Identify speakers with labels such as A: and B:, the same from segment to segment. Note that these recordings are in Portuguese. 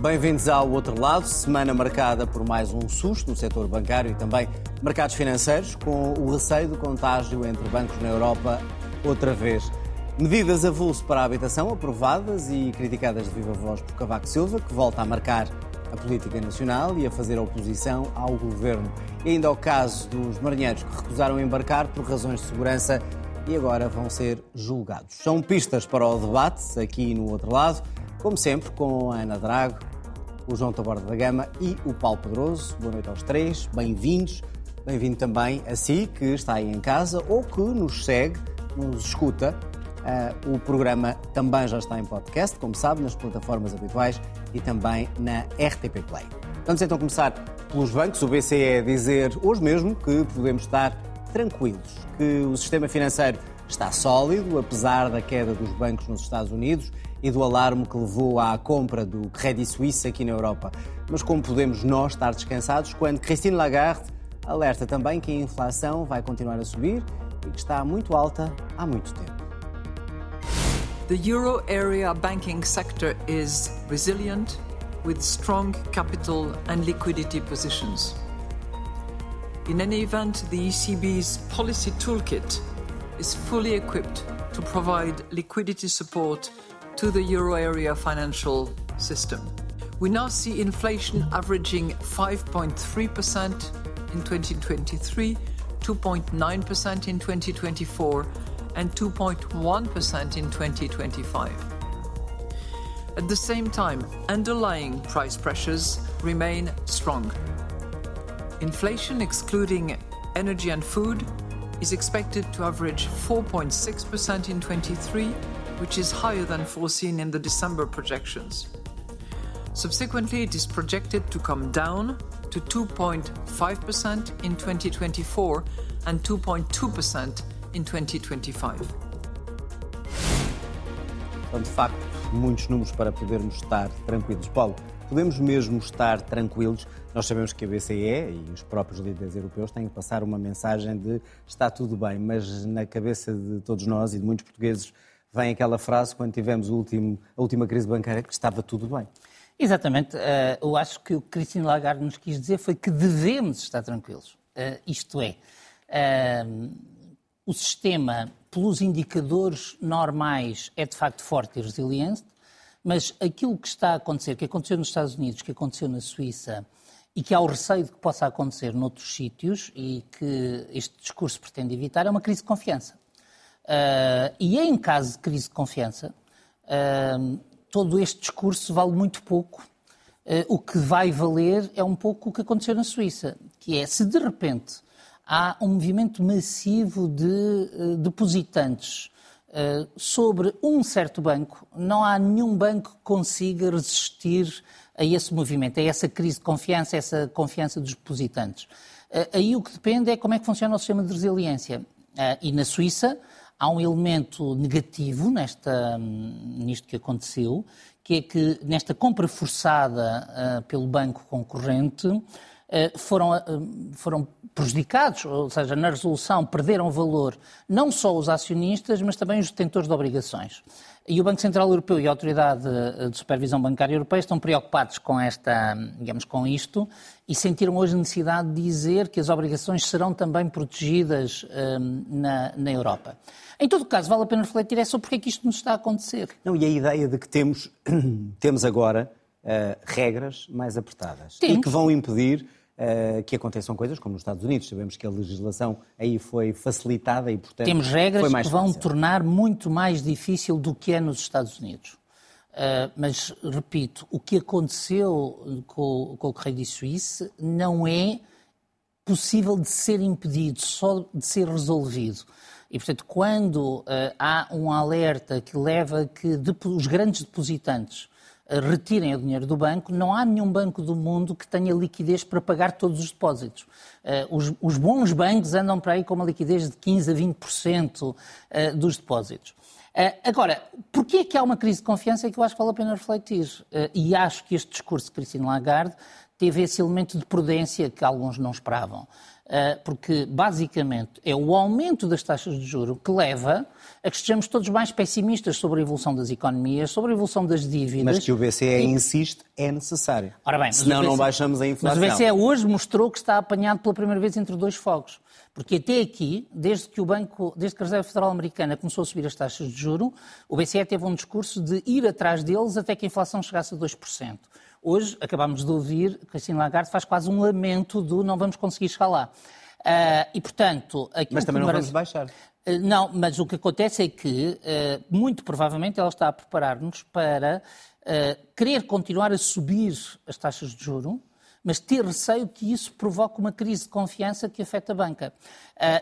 A: Bem-vindos ao outro lado, semana marcada por mais um susto no setor bancário e também mercados financeiros, com o receio do contágio entre bancos na Europa outra vez. Medidas avulso para a habitação aprovadas e criticadas de viva voz por Cavaco Silva, que volta a marcar a política nacional e a fazer oposição ao governo. E ainda ao caso dos marinheiros que recusaram embarcar por razões de segurança e agora vão ser julgados. São pistas para o debate aqui no outro lado, como sempre, com a Ana Drago, o João Taborda da Gama e o Paulo Pedroso. Boa noite aos três, bem-vindos. Bem-vindo também a si que está aí em casa ou que nos segue, nos escuta. Uh, o programa também já está em podcast, como sabe, nas plataformas habituais e também na RTP Play. Vamos então começar pelos bancos. O BCE dizer hoje mesmo que podemos estar tranquilos, que o sistema financeiro está sólido, apesar da queda dos bancos nos Estados Unidos e do alarme que levou à compra do Credit Suisse aqui na Europa. Mas como podemos nós estar descansados quando Christine Lagarde alerta também que a inflação vai continuar a subir e que está muito alta há muito tempo.
B: The euro area banking sector is resilient with strong capital and liquidity positions. In any event, the ECB's policy toolkit is fully equipped to provide liquidity support to the euro area financial system. We now see inflation averaging 5.3% in 2023, 2.9% in 2024, and 2.1% in 2025. At the same time, underlying price pressures remain strong. Inflation, excluding energy and food, is expected to average 4.6% in 23 which is higher than foreseen in the December projections. Subsequently, it is projected to come down to 2.5% in 2024 and 2.2% in 2025.
A: São de facto muitos números para podermos estar tranquilos. Paulo, podemos mesmo estar tranquilos? Nós sabemos que a BCE e os próprios líderes europeus têm que passar uma mensagem de está tudo bem, mas na cabeça de todos nós e de muitos portugueses vem aquela frase quando tivemos último, a última crise bancária que estava tudo bem.
C: Exatamente. Eh, eu acho que o que Cristina Lagarde nos quis dizer foi que devemos estar tranquilos. Eh, isto é, eh, o sistema, pelos indicadores normais, é de facto forte e resiliente, mas aquilo que está a acontecer, que aconteceu nos Estados Unidos, que aconteceu na Suíça, e que há o receio de que possa acontecer noutros sítios e que este discurso pretende evitar, é uma crise de confiança. Uh, e em caso de crise de confiança, uh, todo este discurso vale muito pouco. Uh, o que vai valer é um pouco o que aconteceu na Suíça, que é se de repente há um movimento massivo de depositantes sobre um certo banco, não há nenhum banco que consiga resistir a esse movimento, a essa crise de confiança, a essa confiança dos depositantes. Aí o que depende é como é que funciona o sistema de resiliência. E na Suíça, há um elemento negativo nesta, nisto que aconteceu, que é que nesta compra forçada uh, pelo banco concorrente foram, uh, foram prejudicados, ou seja, na resolução perderam valor não só os acionistas, mas também os detentores de obrigações. E o Banco Central Europeu e a Autoridade de Supervisão Bancária Europeia estão preocupados com esta, digamos, com isto e sentiram hoje necessidade de dizer que as obrigações serão também protegidas na, na Europa. Em todo caso, vale a pena refletir é sobre porque é que isto nos está a acontecer.
A: Não, e a ideia de que temos, temos agora uh, regras mais apertadas Temos. e que vão impedir que aconteçam coisas como nos Estados Unidos. Sabemos que a legislação aí foi facilitada e, portanto,
C: Temos regras que vão
A: fácil.
C: tornar muito mais difícil do que é nos Estados Unidos. Uh, mas, repito, o que aconteceu com, com o Credit Suisse não é possível de ser impedido, só de ser resolvido. E, portanto, quando uh, há um alerta que leva a que os grandes depositantes retirem o dinheiro do banco, não há nenhum banco do mundo que tenha liquidez para pagar todos os depósitos. Uh, os, os, bons bancos andam para aí com uma liquidez de 15% a 20% dos depósitos. agora, porquê é que há uma crise de confiança que eu acho que vale a pena refletir? e acho que este discurso de Cristina Lagarde teve esse elemento de prudência que alguns não esperavam. Porque basicamente é o aumento das taxas de juro que leva a que estejamos todos mais pessimistas sobre a evolução das economias, sobre a evolução das dívidas.
A: Mas que o BCE e... insiste é necessário.
C: Ora bem,
A: Senão BCE... não baixamos a inflação.
C: Mas o BCE hoje mostrou que está apanhado pela primeira vez entre dois fogos. Porque até aqui, desde que o Banco, desde que a Reserva Federal Americana começou a subir as taxas de juro, o BCE teve um discurso de ir atrás deles até que a inflação chegasse a 2%. Hoje, acabámos de ouvir que Christine Lagarde faz quase um lamento do não vamos conseguir chegar lá. Uh, e, portanto...
A: Mas também não parece... vamos baixar.
C: Uh, não, mas o que acontece é que, uh, muito provavelmente, ela está a preparar-nos para querer continuar a subir as taxas de juro, mas ter receio que isso provoque uma crise de confiança que afeta a banca.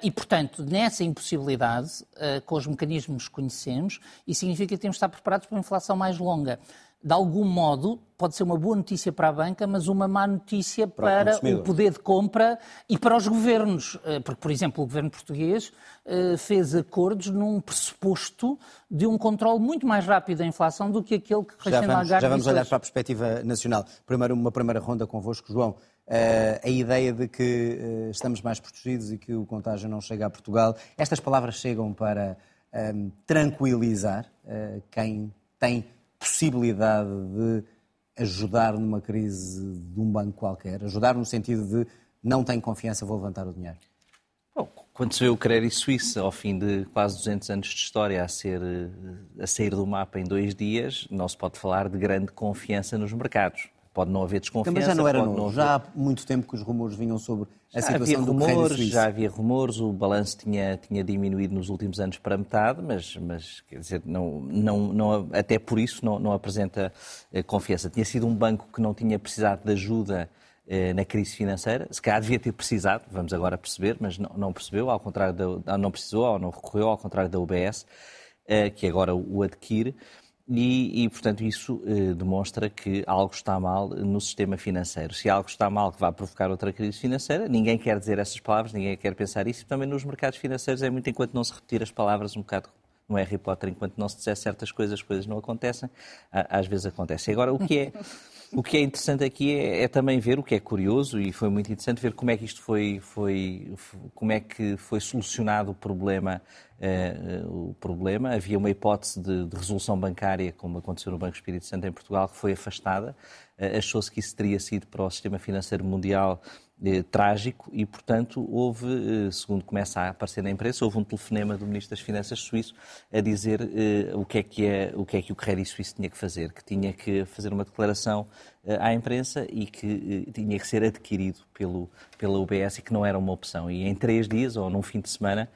C: e, portanto, nessa impossibilidade, com os mecanismos que conhecemos, isso significa que temos de estar preparados para uma inflação mais longa de algum modo, pode ser uma boa notícia para a banca, mas uma má notícia para, para o, o, poder de compra e para os governos. Eh, porque, por exemplo, o governo português eh, fez acordos num pressuposto de um controle muito mais rápido da inflação do que aquele que
A: Christine Lagarde Já vamos olhar para a perspectiva nacional. Primeiro, uma primeira ronda convosco, João. Uh, a ideia de que uh, estamos mais protegidos e que o contágio não chega a Portugal. Estas palavras chegam para um, tranquilizar uh, quem tem possibilidade de ajudar numa crise de um banco qualquer? Ajudar no sentido de não tenho confiança, vou levantar o dinheiro?
D: Bom, quando se vê o Crédito Suíça, ao fim de quase 200 anos de história, a, ser, a sair do mapa em dois dias, não se pode falar de grande confiança nos mercados. Pode não haver desconfiança.
A: Também já não era novo. Haver... Já há muito tempo que os rumores vinham sobre a já situação
D: havia rumores, Já havia rumores, o balanço tinha, tinha diminuído nos últimos anos para metade, mas, mas quer dizer, não, não, não, até por isso não, não apresenta eh, confiança. Tinha sido um banco que não tinha precisado de ajuda eh, na crise financeira. Se calhar devia ter precisado, vamos agora perceber, mas não, não percebeu, ao contrário da, não precisou, ou não recorreu, ao contrário da UBS, eh, que agora o adquire. E, e, portanto, isso eh, demonstra que algo está mal no sistema financeiro. Se algo está mal que vai provocar outra crise financeira, ninguém quer dizer essas palavras, ninguém quer pensar isso. E também nos mercados financeiros é muito enquanto não se repetir as palavras um bocado no Harry Potter, enquanto não se disser certas coisas, as coisas não acontecem, às vezes acontecem. Agora, o que é, o que é interessante aqui é, é, também ver o que é curioso e foi muito interessante ver como é que isto foi, foi como é que foi solucionado o problema uh, o problema. Havia uma hipótese de, de, resolução bancária, como aconteceu no Banco Espírito Santo em Portugal, que foi afastada. Uh, Achou-se que isso teria sido para o sistema financeiro mundial eh, trágico e, portanto, houve, eh, segundo começa a aparecer na imprensa, houve um telefonema do Ministro das Finanças suíço a dizer eh, o, que é que é, o que é que o Credit Suisse tinha que fazer, que tinha que fazer uma declaração eh, à imprensa e que eh, tinha que ser adquirido pelo, pela UBS e que não era uma opção. E em três dias, ou num fim de semana,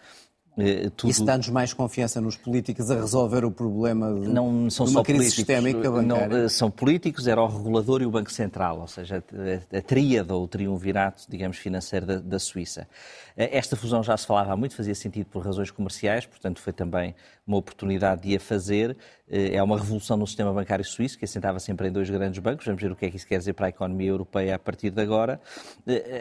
A: eh, tudo... Isso dá-nos mais confiança nos políticos a resolver o problema de, não são de uma crise políticos, sistémica bancária?
D: Não, eh, são políticos, era o regulador e o Banco Central, ou seja, a, a, ou o triunvirato, digamos, financeiro da, da, Suíça. Eh, esta fusão já se falava há muito, fazia sentido por razões comerciais, portanto foi também uma oportunidade de a fazer. É uma revolução no sistema bancário suíço, que assentava sempre em dois grandes bancos. Vamos ver o que é que isso quer dizer para a economia europeia a partir de agora.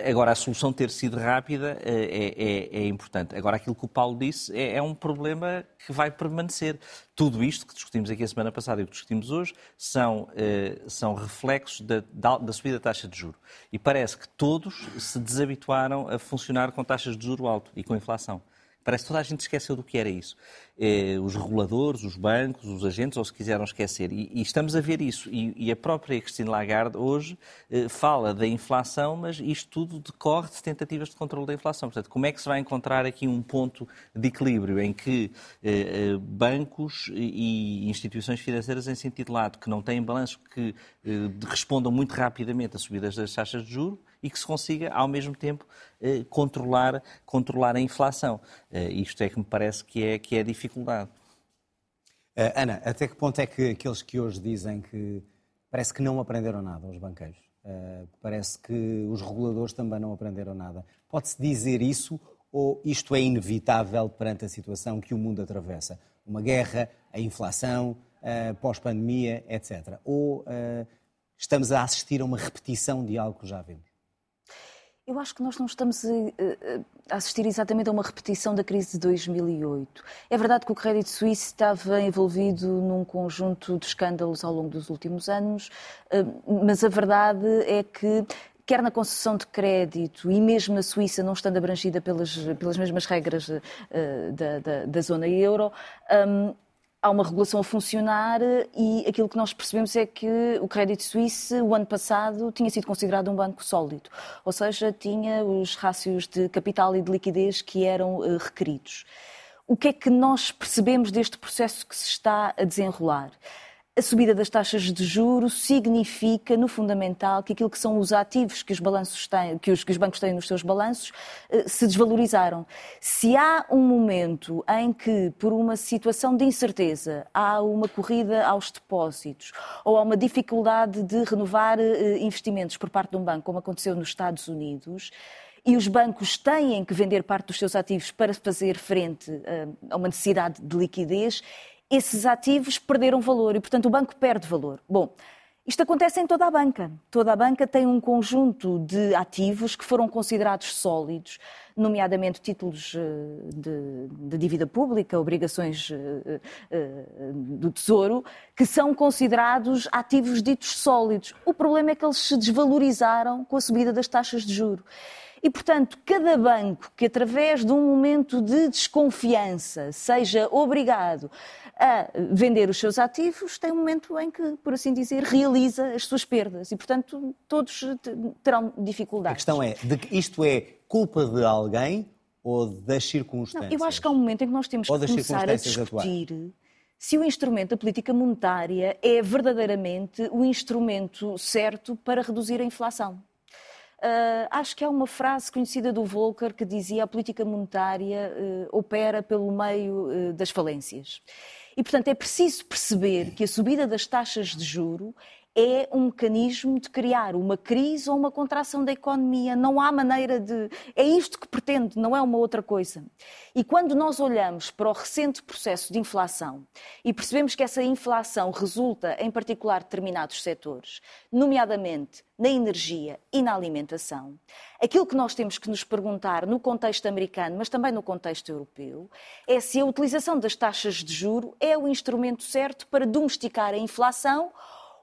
D: Agora, a solução ter sido rápida é, é, é importante. Agora, aquilo que o Paulo disse é, é um problema que vai permanecer. Tudo isto que discutimos aqui a semana passada e que discutimos hoje são, eh, são reflexos da, da, da, subida da taxa de juro. E parece que todos se desabituaram a funcionar com taxas de juro alto e com inflação. Parece que toda a gente esqueceu do que era isso. Eh, os reguladores, os bancos, os agentes, ou se quiseram esquecer. E, e estamos a ver isso. E, e, a própria Christine Lagarde hoje eh, fala da inflação, mas isto tudo decorre de tentativas de controle da inflação. Portanto, como é que se vai encontrar aqui um ponto de equilíbrio em que eh, eh bancos e instituições financeiras em sentido lato, que não têm balanços que eh, respondam muito rapidamente a subidas das taxas de juros, e que se consiga, ao mesmo tempo, eh, controlar, controlar a inflação. Eh, isto é que me parece que é, que é a dificuldade.
A: Uh, Ana, até que ponto é que aqueles que hoje dizem que parece que não aprenderam nada, os banqueiros, parece que os reguladores também não aprenderam nada, pode-se dizer isso ou isto é inevitável perante a situação que o mundo atravessa? Uma guerra, a inflação, uh, pós-pandemia, etc. Ou estamos a assistir a uma repetição de algo que já vimos?
E: Eu acho que nós não estamos a, assistir exatamente a uma repetição da crise de 2008. É verdade que o Credit Suisse estava envolvido num conjunto de escândalos ao longo dos últimos anos, eh, mas a verdade é que quer na concessão de crédito e mesmo na Suíça, não estando abrangida pelas, pelas mesmas regras da, da, da, zona euro, um, há uma regulação a funcionar e aquilo que nós percebemos é que o Credit Suisse, o ano passado, tinha sido considerado um banco sólido, ou seja, tinha os rácios de capital e de liquidez que eram uh, requeridos. O que é que nós percebemos deste processo que se está a desenrolar? A subida das taxas de juros significa, no fundamental, que aquilo que são os ativos que os, balanços têm, que os, que os bancos têm nos seus balanços eh, se desvalorizaram. Se há um momento em que, por uma situação de incerteza, há uma corrida aos depósitos ou há uma dificuldade de renovar eh, investimentos por parte de um banco, como aconteceu nos Estados Unidos, e os bancos têm que vender parte dos seus ativos para fazer frente eh, a uma necessidade de liquidez, esses ativos perderam valor e, portanto, o banco perde valor. Bom, isto acontece em toda a banca. Toda a banca tem um conjunto de ativos que foram considerados sólidos, nomeadamente títulos eh, de, de dívida pública, obrigações eh, eh, do Tesouro, que são considerados ativos ditos sólidos. O problema é que eles se desvalorizaram com a subida das taxas de juro. E, portanto, cada banco que, através de um momento de desconfiança, seja obrigado a vender os seus ativos, tem um momento em que, por assim dizer, realiza as suas perdas. E, portanto, todos terão dificuldades.
A: A questão é, de que isto é culpa de alguém ou das circunstâncias?
E: Não, eu acho que há um momento em que nós temos que começar a discutir atuais. se o instrumento da política monetária é verdadeiramente o instrumento certo para reduzir a inflação. Uh, acho que há uma frase conhecida do Volcker que dizia a política monetária uh, opera pelo meio uh, das falências. E, portanto, é preciso perceber que a subida das taxas de juro é um mecanismo de criar uma crise ou uma contração da economia. Não há maneira de. É isto que pretende, não é uma outra coisa. E quando nós olhamos para o recente processo de inflação e percebemos que essa inflação resulta, em particular, de determinados setores, nomeadamente na energia e na alimentação, aquilo que nós temos que nos perguntar no contexto americano, mas também no contexto europeu, é se a utilização das taxas de juro é o instrumento certo para domesticar a inflação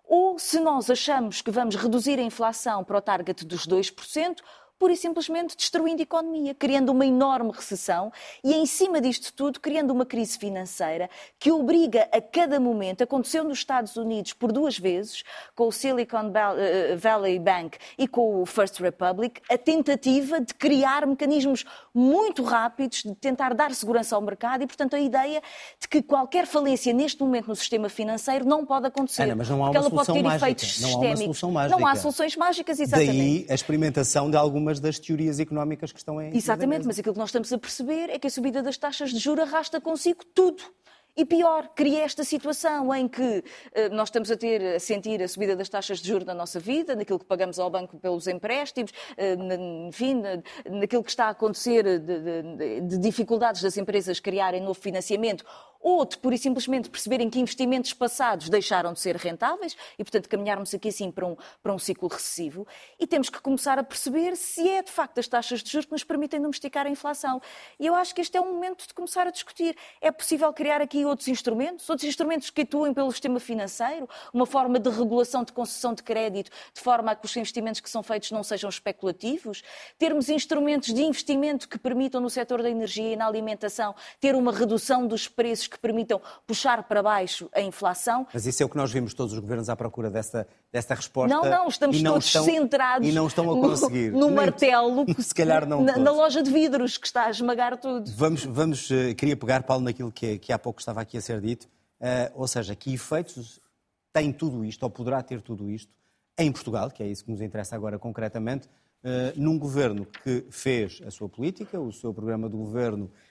E: ou se nós achamos que vamos reduzir a inflação para o target dos 2%, pura e simplesmente destruindo a economia, criando uma enorme recessão e, em cima disto tudo, criando uma crise financeira que obriga a cada momento, aconteceu nos Estados Unidos por duas vezes, com o Silicon eh, Valley Bank e com o First Republic, a tentativa de criar mecanismos muito rápidos de tentar dar segurança ao mercado e, portanto, a ideia de que qualquer falência neste momento no sistema financeiro não pode acontecer.
A: Ana, mas não há uma ter
E: mágica. não. Há uma solução mágica. Não há soluções mágicas, exatamente.
A: Daí a experimentação de algumas algumas das teorias económicas que estão em.
E: Exatamente, mas aquilo que nós estamos a perceber é que a subida das taxas de juros arrasta consigo tudo. E pior, cria esta situação em que uh, nós estamos a ter, a sentir a subida das taxas de juros na nossa vida, naquilo que pagamos ao banco pelos empréstimos, na, enfim, na, naquilo que está a acontecer de, de, de dificuldades das empresas criarem novo financiamento ou de pura e simplesmente perceberem que investimentos passados deixaram de ser rentáveis e, portanto, caminharmos aqui assim para um, para um ciclo recessivo. E temos que começar a perceber se é de facto as taxas de juros que nos permitem domesticar a inflação. E eu acho que este é um momento de começar a discutir. É possível criar aqui outros instrumentos, outros instrumentos que atuem pelo sistema financeiro, uma forma de regulação de concessão de crédito, de forma a que os investimentos que são feitos não sejam especulativos, termos instrumentos de investimento que permitam no setor da energia e na alimentação ter uma redução dos preços que permitam puxar para baixo a inflação.
A: Mas isso é o que nós vimos todos os governos à procura desta, desta resposta.
E: Não, não, estamos não todos estão, centrados
A: e não estão a conseguir.
E: no, no martelo,
A: se calhar não
E: na, na, loja de vidros que está a esmagar tudo.
A: Vamos, vamos uh, queria pegar, Paulo, naquilo que, que há pouco estava aqui a ser dito, uh, ou seja, que efeitos tem tudo isto, ou poderá ter tudo isto, em Portugal, que é isso que nos interessa agora concretamente, uh, num governo que fez a sua política, o seu programa de governo eh,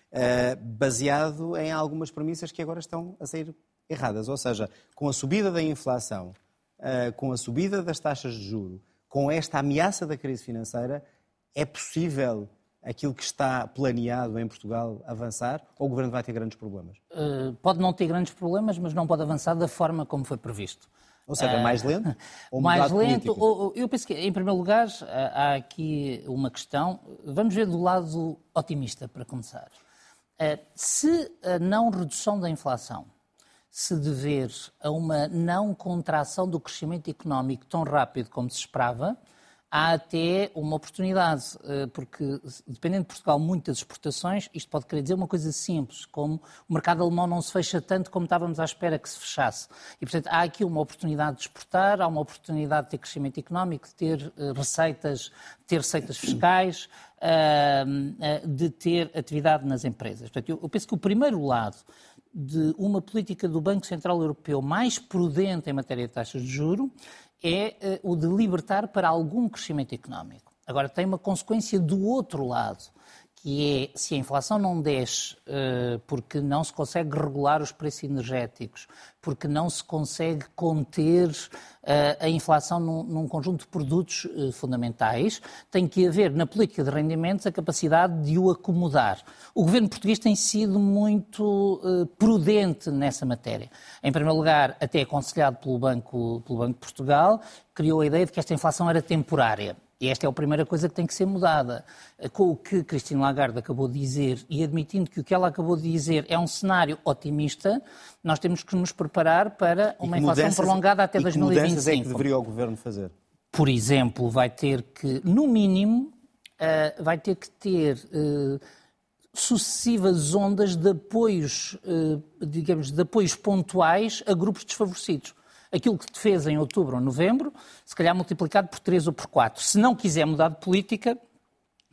A: baseado em algumas premissas que agora estão a sair erradas. Ou seja, com a subida da inflação, uh, com a subida das taxas de juro, com esta ameaça da crise financeira, é possível aquilo que está planeado em Portugal avançar ou o Governo vai ter grandes problemas?
C: Uh, pode não ter grandes problemas, mas não pode avançar da forma como foi previsto.
A: Ou seja, mais lento? Ou
C: mais lento. Ou, eu penso que, em primeiro lugar, há aqui uma questão. Vamos ver do lado otimista, para começar. Eh, se a não redução da inflação se dever a uma não contração do crescimento económico tão rápido como se esperava, há até uma oportunidade, eh, porque dependendo de Portugal muito das exportações, isto pode querer dizer uma coisa simples, como o mercado alemão não se fecha tanto como estávamos à espera que se fechasse. E, portanto, há aqui uma oportunidade de exportar, há uma oportunidade de ter crescimento económico, de ter eh, receitas, ter receitas fiscais, eh, de ter atividade nas empresas. Portanto, eu penso que o primeiro lado de uma política do Banco Central Europeu mais prudente em matéria de taxas de juro é uh, o de libertar para algum crescimento económico. Agora, tem uma consequência do outro lado, que é se a inflação não desce uh, porque não se consegue regular os preços energéticos, porque não se consegue conter uh, a inflação num, num, conjunto de produtos uh, fundamentais, tem que haver na política de rendimentos a capacidade de o acomodar. O governo português tem sido muito prudente nessa matéria. Em primeiro lugar, até aconselhado pelo Banco, pelo Banco de Portugal, criou a ideia de que esta inflação era temporária. E esta é a primeira coisa que tem que ser mudada. Com o que Cristina Lagarde acabou de dizer e admitindo que o que ela acabou de dizer é um cenário otimista, nós temos que nos preparar para uma inflação prolongada até
A: e
C: 2025.
A: Que é que deveria o Governo fazer?
C: Por exemplo, vai ter que, no mínimo, uh, vai ter que ter uh, sucessivas ondas de apoios, uh, digamos, de apoios pontuais a grupos desfavorecidos aquilo que fez em outubro ou novembro, se calhar multiplicado por 3 ou por 4. Se não quiser mudar de política,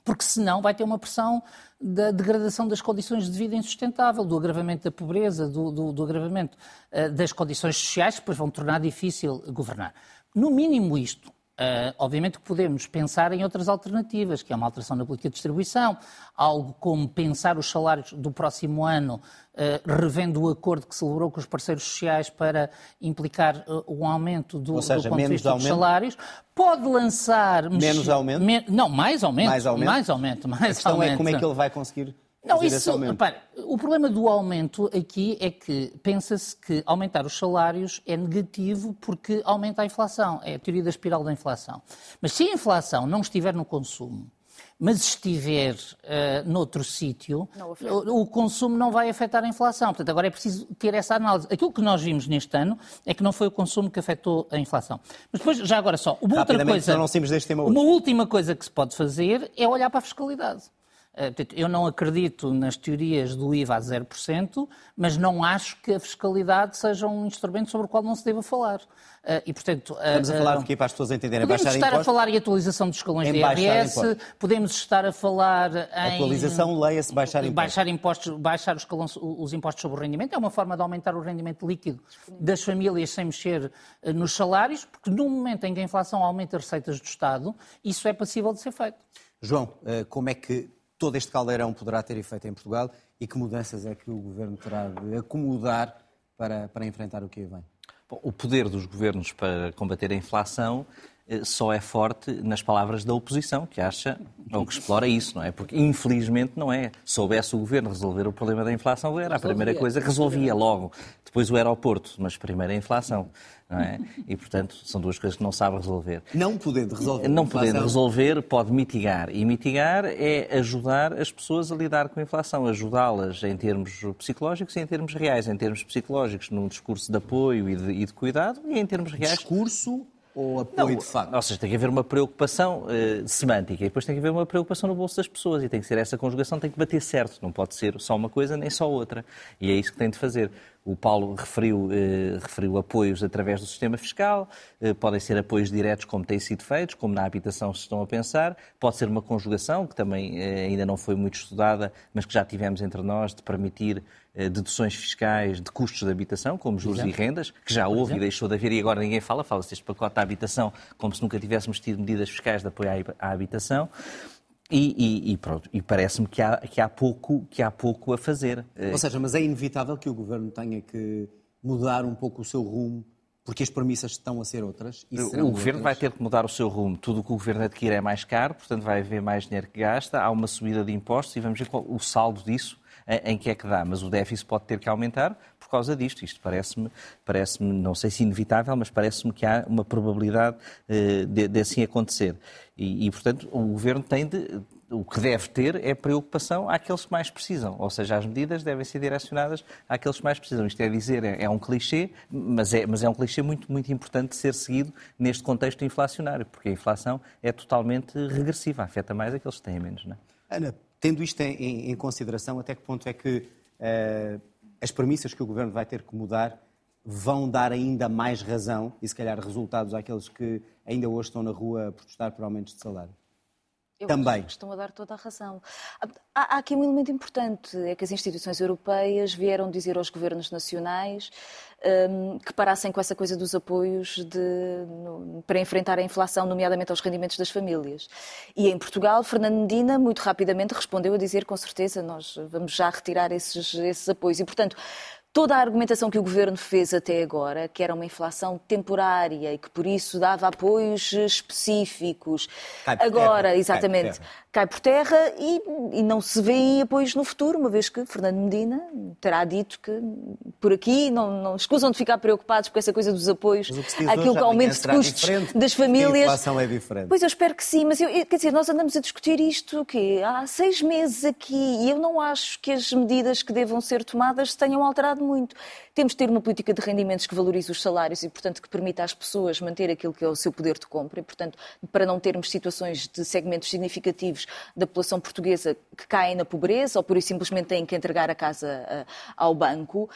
C: porque senão vai ter uma pressão da degradação das condições de vida insustentável, do agravamento da pobreza, do, do, do agravamento uh, das condições sociais, que depois vão tornar difícil governar. No mínimo isto. Uh, obviamente que podemos pensar em outras alternativas, que é uma alteração na política de distribuição, algo como pensar os salários do próximo ano, uh, revendo o acordo que celebrou com os parceiros sociais para implicar uh, um aumento do,
A: seja,
C: do ponto de vista
A: aumento,
C: dos salários. Pode lançar...
A: Menos aumento? Me,
C: não, mais aumento. Mais aumento. Mais aumento. Mais
A: A questão
C: aumento.
A: é como é que ele vai conseguir
C: não, isso, repare, o problema do aumento aqui é que pensa-se que aumentar os salários é negativo porque aumenta a inflação. É a teoria da espiral da inflação. Mas se a inflação não estiver no consumo, mas estiver uh, noutro sítio, o, o, consumo não vai afetar a inflação. Portanto, agora é preciso ter essa análise. Aquilo que nós vimos neste ano é que não foi o consumo que afetou a inflação. Mas depois, já agora só, uma outra coisa.
A: Não deste tema hoje.
C: Uma última coisa que se pode fazer é olhar para a fiscalidade. Eh, eu não acredito nas teorias do IVA a 0%, mas não acho que a fiscalidade seja um instrumento sobre o qual não se deva falar. Eh, e, portanto,
A: eh, Estamos a falar aqui para as pessoas entenderem.
C: Podemos estar a falar em atualização dos escalões de IRS, podemos estar a falar em...
A: Atualização, leia-se baixar impostos.
C: Baixar, impostos, baixar os, escalões, os impostos sobre o rendimento é uma forma de aumentar o rendimento líquido das famílias sem mexer nos salários, porque no momento em que a inflação aumenta as receitas do Estado, isso é passível de ser feito.
A: João, como é que todo este caldeirão poderá ter efeito em Portugal e que mudanças é que o Governo terá de acomodar para, para enfrentar o que vem?
D: Bom, o poder dos governos para combater a inflação só é forte nas palavras da oposição, que acha ou que explora isso, não é? Porque, infelizmente, não é. Soubesse o governo resolver o problema da inflação, era a primeira coisa que resolvia logo. Depois o aeroporto, mas primeiro a inflação. Não é? E, portanto, são duas coisas que não sabe resolver.
A: Não podendo resolver.
D: Não podendo resolver, pode mitigar. E mitigar é ajudar as pessoas a lidar com a inflação, ajudá-las em termos psicológicos e em termos reais. Em termos psicológicos, num discurso de apoio e de, e de cuidado, e em termos reais.
A: Discurso ou apoio não, de facto?
D: Ou seja, tem que haver uma preocupação uh, semântica e depois tem que haver uma preocupação no bolso das pessoas e tem que ser essa conjugação, tem que bater certo, não pode ser só uma coisa nem só outra. E é isso que tem de fazer. O Paulo referiu, eh, referiu apoios através do sistema fiscal, eh, podem ser apoios diretos, como têm sido feitos, como na habitação se estão a pensar, pode ser uma conjugação, que também eh, ainda não foi muito estudada, mas que já tivemos entre nós, de permitir deduções fiscais de custos de habitação, como juros e rendas, que já houve e deixou de haver e agora ninguém fala, fala-se deste pacote da habitação como se nunca tivéssemos tido medidas fiscais de apoio à habitação. E, e, e, pronto, e parece-me que há, que, há pouco, que há pouco a fazer.
A: Eh, Ou seja, mas é inevitável que o Governo tenha que mudar um pouco o seu rumo, porque as premissas estão a ser outras.
D: o Governo outras. vai ter que mudar o seu rumo. Tudo o que o Governo adquire é mais caro, portanto vai haver mais dinheiro que gasta, há uma subida de impostos e vamos ver qual, o saldo disso em que é que dá, mas o déficit pode ter que aumentar por causa disto. Isto parece-me, parece não sei se inevitável, mas parece-me que há uma probabilidade uh, de, de, assim acontecer. E, e, portanto, o Governo tem de, o que deve ter é preocupação àqueles que mais precisam, ou seja, as medidas devem ser direcionadas àqueles que mais precisam. Isto é dizer, é, é um clichê, mas é, mas é um clichê muito, muito importante de ser seguido neste contexto inflacionário, porque a inflação é totalmente regressiva, afeta mais aqueles que têm menos. Não
A: é? Ana, tendo isto em, em, consideração, até que ponto é que uh, as premissas que o Governo vai ter que mudar vão dar ainda mais razão e, se calhar, resultados àqueles que ainda hoje estão na rua a protestar por aumentos de salário?
E: Eu
A: Também.
E: Acho que estão a dar toda a razão. Há, há, aqui um elemento importante, é que as instituições europeias vieram dizer aos governos nacionais um, que parassem com essa coisa dos apoios de, no, para enfrentar a inflação, nomeadamente aos rendimentos das famílias. E em Portugal, Fernando Medina muito rapidamente respondeu a dizer, com certeza, nós vamos já retirar esses, esses apoios. E, portanto, toda a argumentação que o governo fez até agora, que era uma inflação temporária e que por isso dava apoios específicos, agora, terra, exatamente, cai por terra, e, e, não se vê apoios no futuro, uma vez que Fernando Medina terá dito que por aqui não, não escusam de ficar preocupados com essa coisa dos apoios, aquilo que aumento de custos das famílias. A
A: inflação é diferente.
E: Pois eu espero que sim, mas eu, quer dizer, nós andamos a discutir isto o quê? há seis meses aqui e eu não acho que as medidas que devam ser tomadas tenham alterado muito. Temos de ter uma política de rendimentos que valorize os salários e, portanto, que permita às pessoas manter aquilo que é o seu poder de compra e, portanto, para não termos situações de segmentos significativos da população portuguesa que caem na pobreza ou por isso simplesmente têm que entregar a casa uh, ao banco.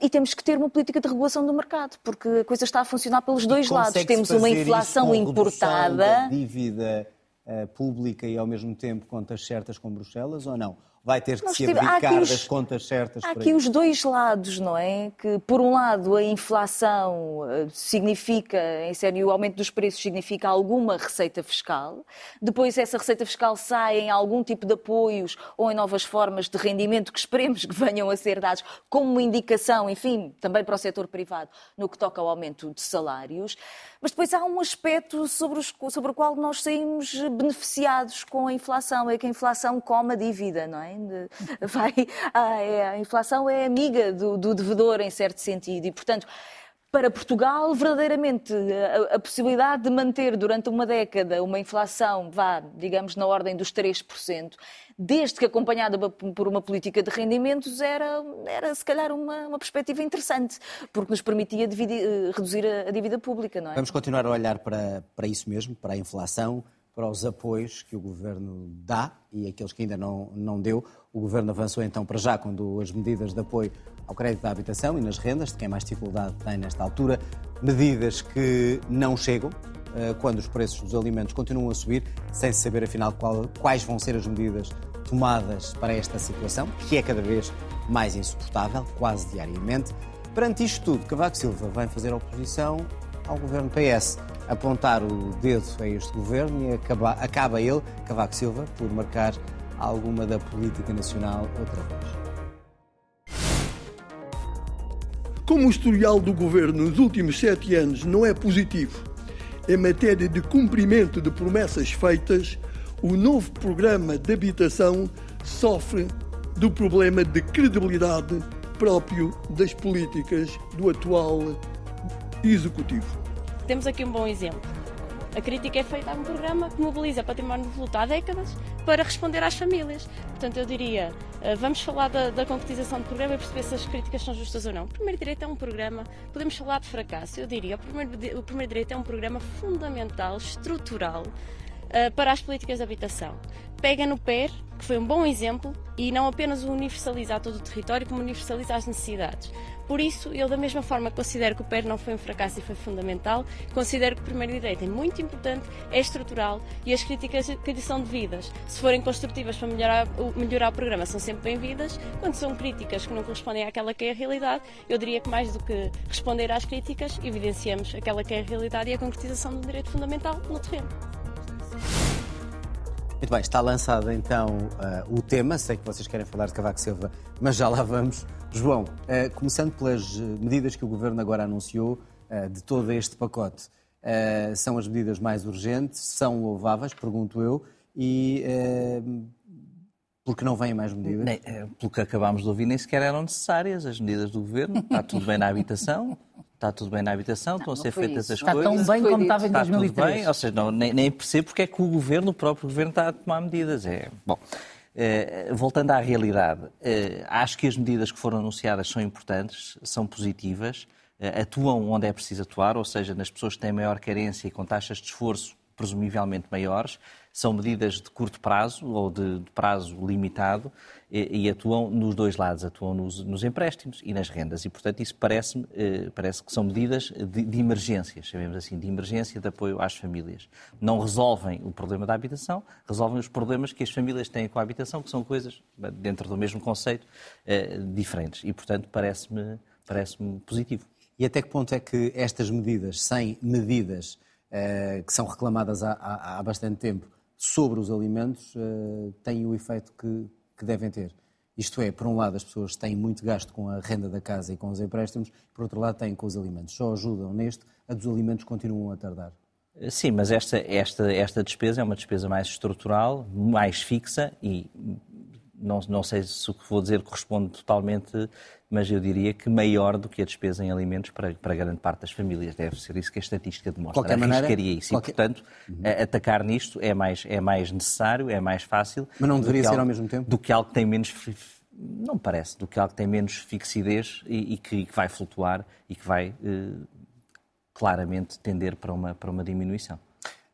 E: E temos que ter uma política de regulação do mercado, porque a coisa está a funcionar pelos dois lados. Temos uma inflação importada.
A: dívida uh, pública e ao mesmo tempo contas certas com Bruxelas ou não? Vai ter que Nós se abdicar os, das contas certas.
E: Há aqui os dois lados, não é? Que, por um lado, a inflação eh, significa, em sério, o aumento dos preços significa alguma receita fiscal. Depois, essa receita fiscal sai em algum tipo de apoios ou em novas formas de rendimento que esperemos que venham a ser dados como uma indicação, enfim, também para o setor privado, no que toca ao aumento de salários. Mas depois há um aspecto sobre, os, sobre o qual nós saímos beneficiados com a inflação, é que a inflação come a dívida, não é? De, vai, a, é, a, inflação é amiga do, do devedor, em certo sentido, e, portanto, para Portugal, verdadeiramente, a, a, possibilidade de manter durante uma década uma inflação, vá, digamos, na ordem dos 3%, desde que acompanhada por uma política de rendimentos, era, era se calhar uma, uma perspectiva interessante, porque nos permitia dividir, eh, reduzir a, a, dívida pública, não é?
A: Vamos continuar a olhar para, para isso mesmo, para a inflação, para os apoios que o Governo dá e aqueles que ainda não, não deu. O Governo avançou então para já com as medidas de apoio ao crédito da habitação e nas rendas, de quem mais dificuldade tem nesta altura. Medidas que não chegam eh, quando os preços dos alimentos continuam a subir, sem se saber afinal qual, quais vão ser as medidas tomadas para esta situação, que é cada vez mais insuportável, quase diariamente. Perante isto tudo, Cavaco Silva vai fazer oposição ao governo PS apontar o dedo a este governo e acaba, acaba ele, Cavaco Silva, por marcar alguma da política nacional outra vez.
F: Como o historial do governo nos últimos sete anos não é positivo em matéria de cumprimento de promessas feitas, o novo programa de habitação sofre do problema de credibilidade próprio das políticas do atual executivo.
G: Temos aqui um bom exemplo. A crítica é feita a um programa que mobiliza património devoluto há décadas para responder às famílias. Portanto, eu diria, eh, vamos falar da, da concretização do programa e perceber se as críticas são justas ou não. O Primeiro Direito é um programa, podemos falar de fracasso, eu diria, o Primeiro, o primeiro Direito é um programa fundamental, estrutural, uh, para as políticas de habitação. Pega no PER, que foi um bom exemplo, e não apenas o universaliza a todo o território, como universaliza as necessidades. Por isso, eu, da mesma forma considero que o PER não foi um fracasso e foi fundamental, considero que o primeiro direito é muito importante, é estrutural e as críticas que lhe são devidas, se forem construtivas para melhorar, melhorar o programa, são sempre bem-vindas. Quando são críticas que não correspondem àquela que é a realidade, eu diria que mais do que responder às críticas, evidenciamos aquela que é a realidade e a concretização do direito fundamental no terreno.
A: Muito bem, está lançado então uh, o tema. Sei que vocês querem falar de Cavaco Silva, mas já lá vamos. João, uh, começando pelas medidas que o Governo agora anunciou uh, de todo este pacote, são as medidas mais urgentes, são louváveis, pergunto eu, e porque não vêm mais medidas?
D: Nem, pelo que acabámos de ouvir, nem sequer eram necessárias as medidas do Governo. Está tudo bem na habitação, está tudo bem na habitação, estão a ser feitas
E: isso.
D: as
C: Está
D: coisas.
C: tão bem como estava em
D: Está tudo
C: 2003.
D: bem, ou seja, não, nem, nem percebo porque é que o governo, o próprio governo, está a tomar medidas. É, bom, eh, voltando à realidade, eh, acho que as medidas que foram anunciadas são importantes, são positivas, eh, atuam onde é preciso atuar, ou seja, nas pessoas que têm maior carência e com taxas de esforço presumivelmente maiores, são medidas de curto prazo ou de, de prazo limitado e, e, atuam nos dois lados, atuam nos, nos, empréstimos e nas rendas. E, portanto, isso parece-me eh, parece que são medidas de, de emergência, chamemos assim, de emergência de apoio às famílias. Não resolvem o problema da habitação, resolvem os problemas que as famílias têm com a habitação, que são coisas, dentro do mesmo conceito, eh, diferentes. E, portanto, parece-me parece positivo.
A: E até que ponto é que estas medidas, sem medidas eh, que são reclamadas há, há, há bastante tempo, sobre os alimentos uh, têm o efeito que, que, devem ter. Isto é, por um lado, as pessoas têm muito gasto com a renda da casa e com os empréstimos, por outro lado, têm com os alimentos. Só ajudam neste, a dos alimentos continuam a tardar.
D: Sim, mas esta, esta, esta despesa é uma despesa mais estrutural, mais fixa e não, não sei se o que vou dizer corresponde totalmente, mas eu diria que maior do que a despesa em alimentos para, para grande parte das famílias. Deve ser isso que a estatística demonstra.
A: Qualquer maneira,
D: isso. Qualquer... E, portanto, uhum. atacar nisto é mais, é mais necessário, é mais fácil.
A: Mas não deveria ser algo, ao mesmo tempo?
D: Do que algo que tem menos. Não parece, do que algo que tem menos fixidez e, e, que, e que, vai flutuar e que vai eh, claramente tender para uma, para uma diminuição.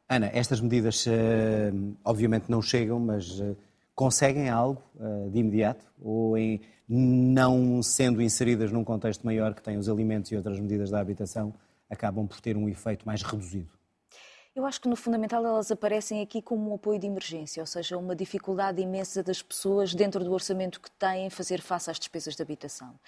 A: Ana, estas medidas eh, obviamente não chegam, mas eh, conseguem algo uh, de imediato ou em, não sendo inseridas num contexto maior que tem os alimentos e outras medidas da habitação, acabam por ter um efeito mais reduzido?
E: Eu acho que no fundamental elas aparecem aqui como um apoio de emergência, ou seja, uma dificuldade imensa das pessoas dentro do orçamento que têm fazer face às despesas de habitação.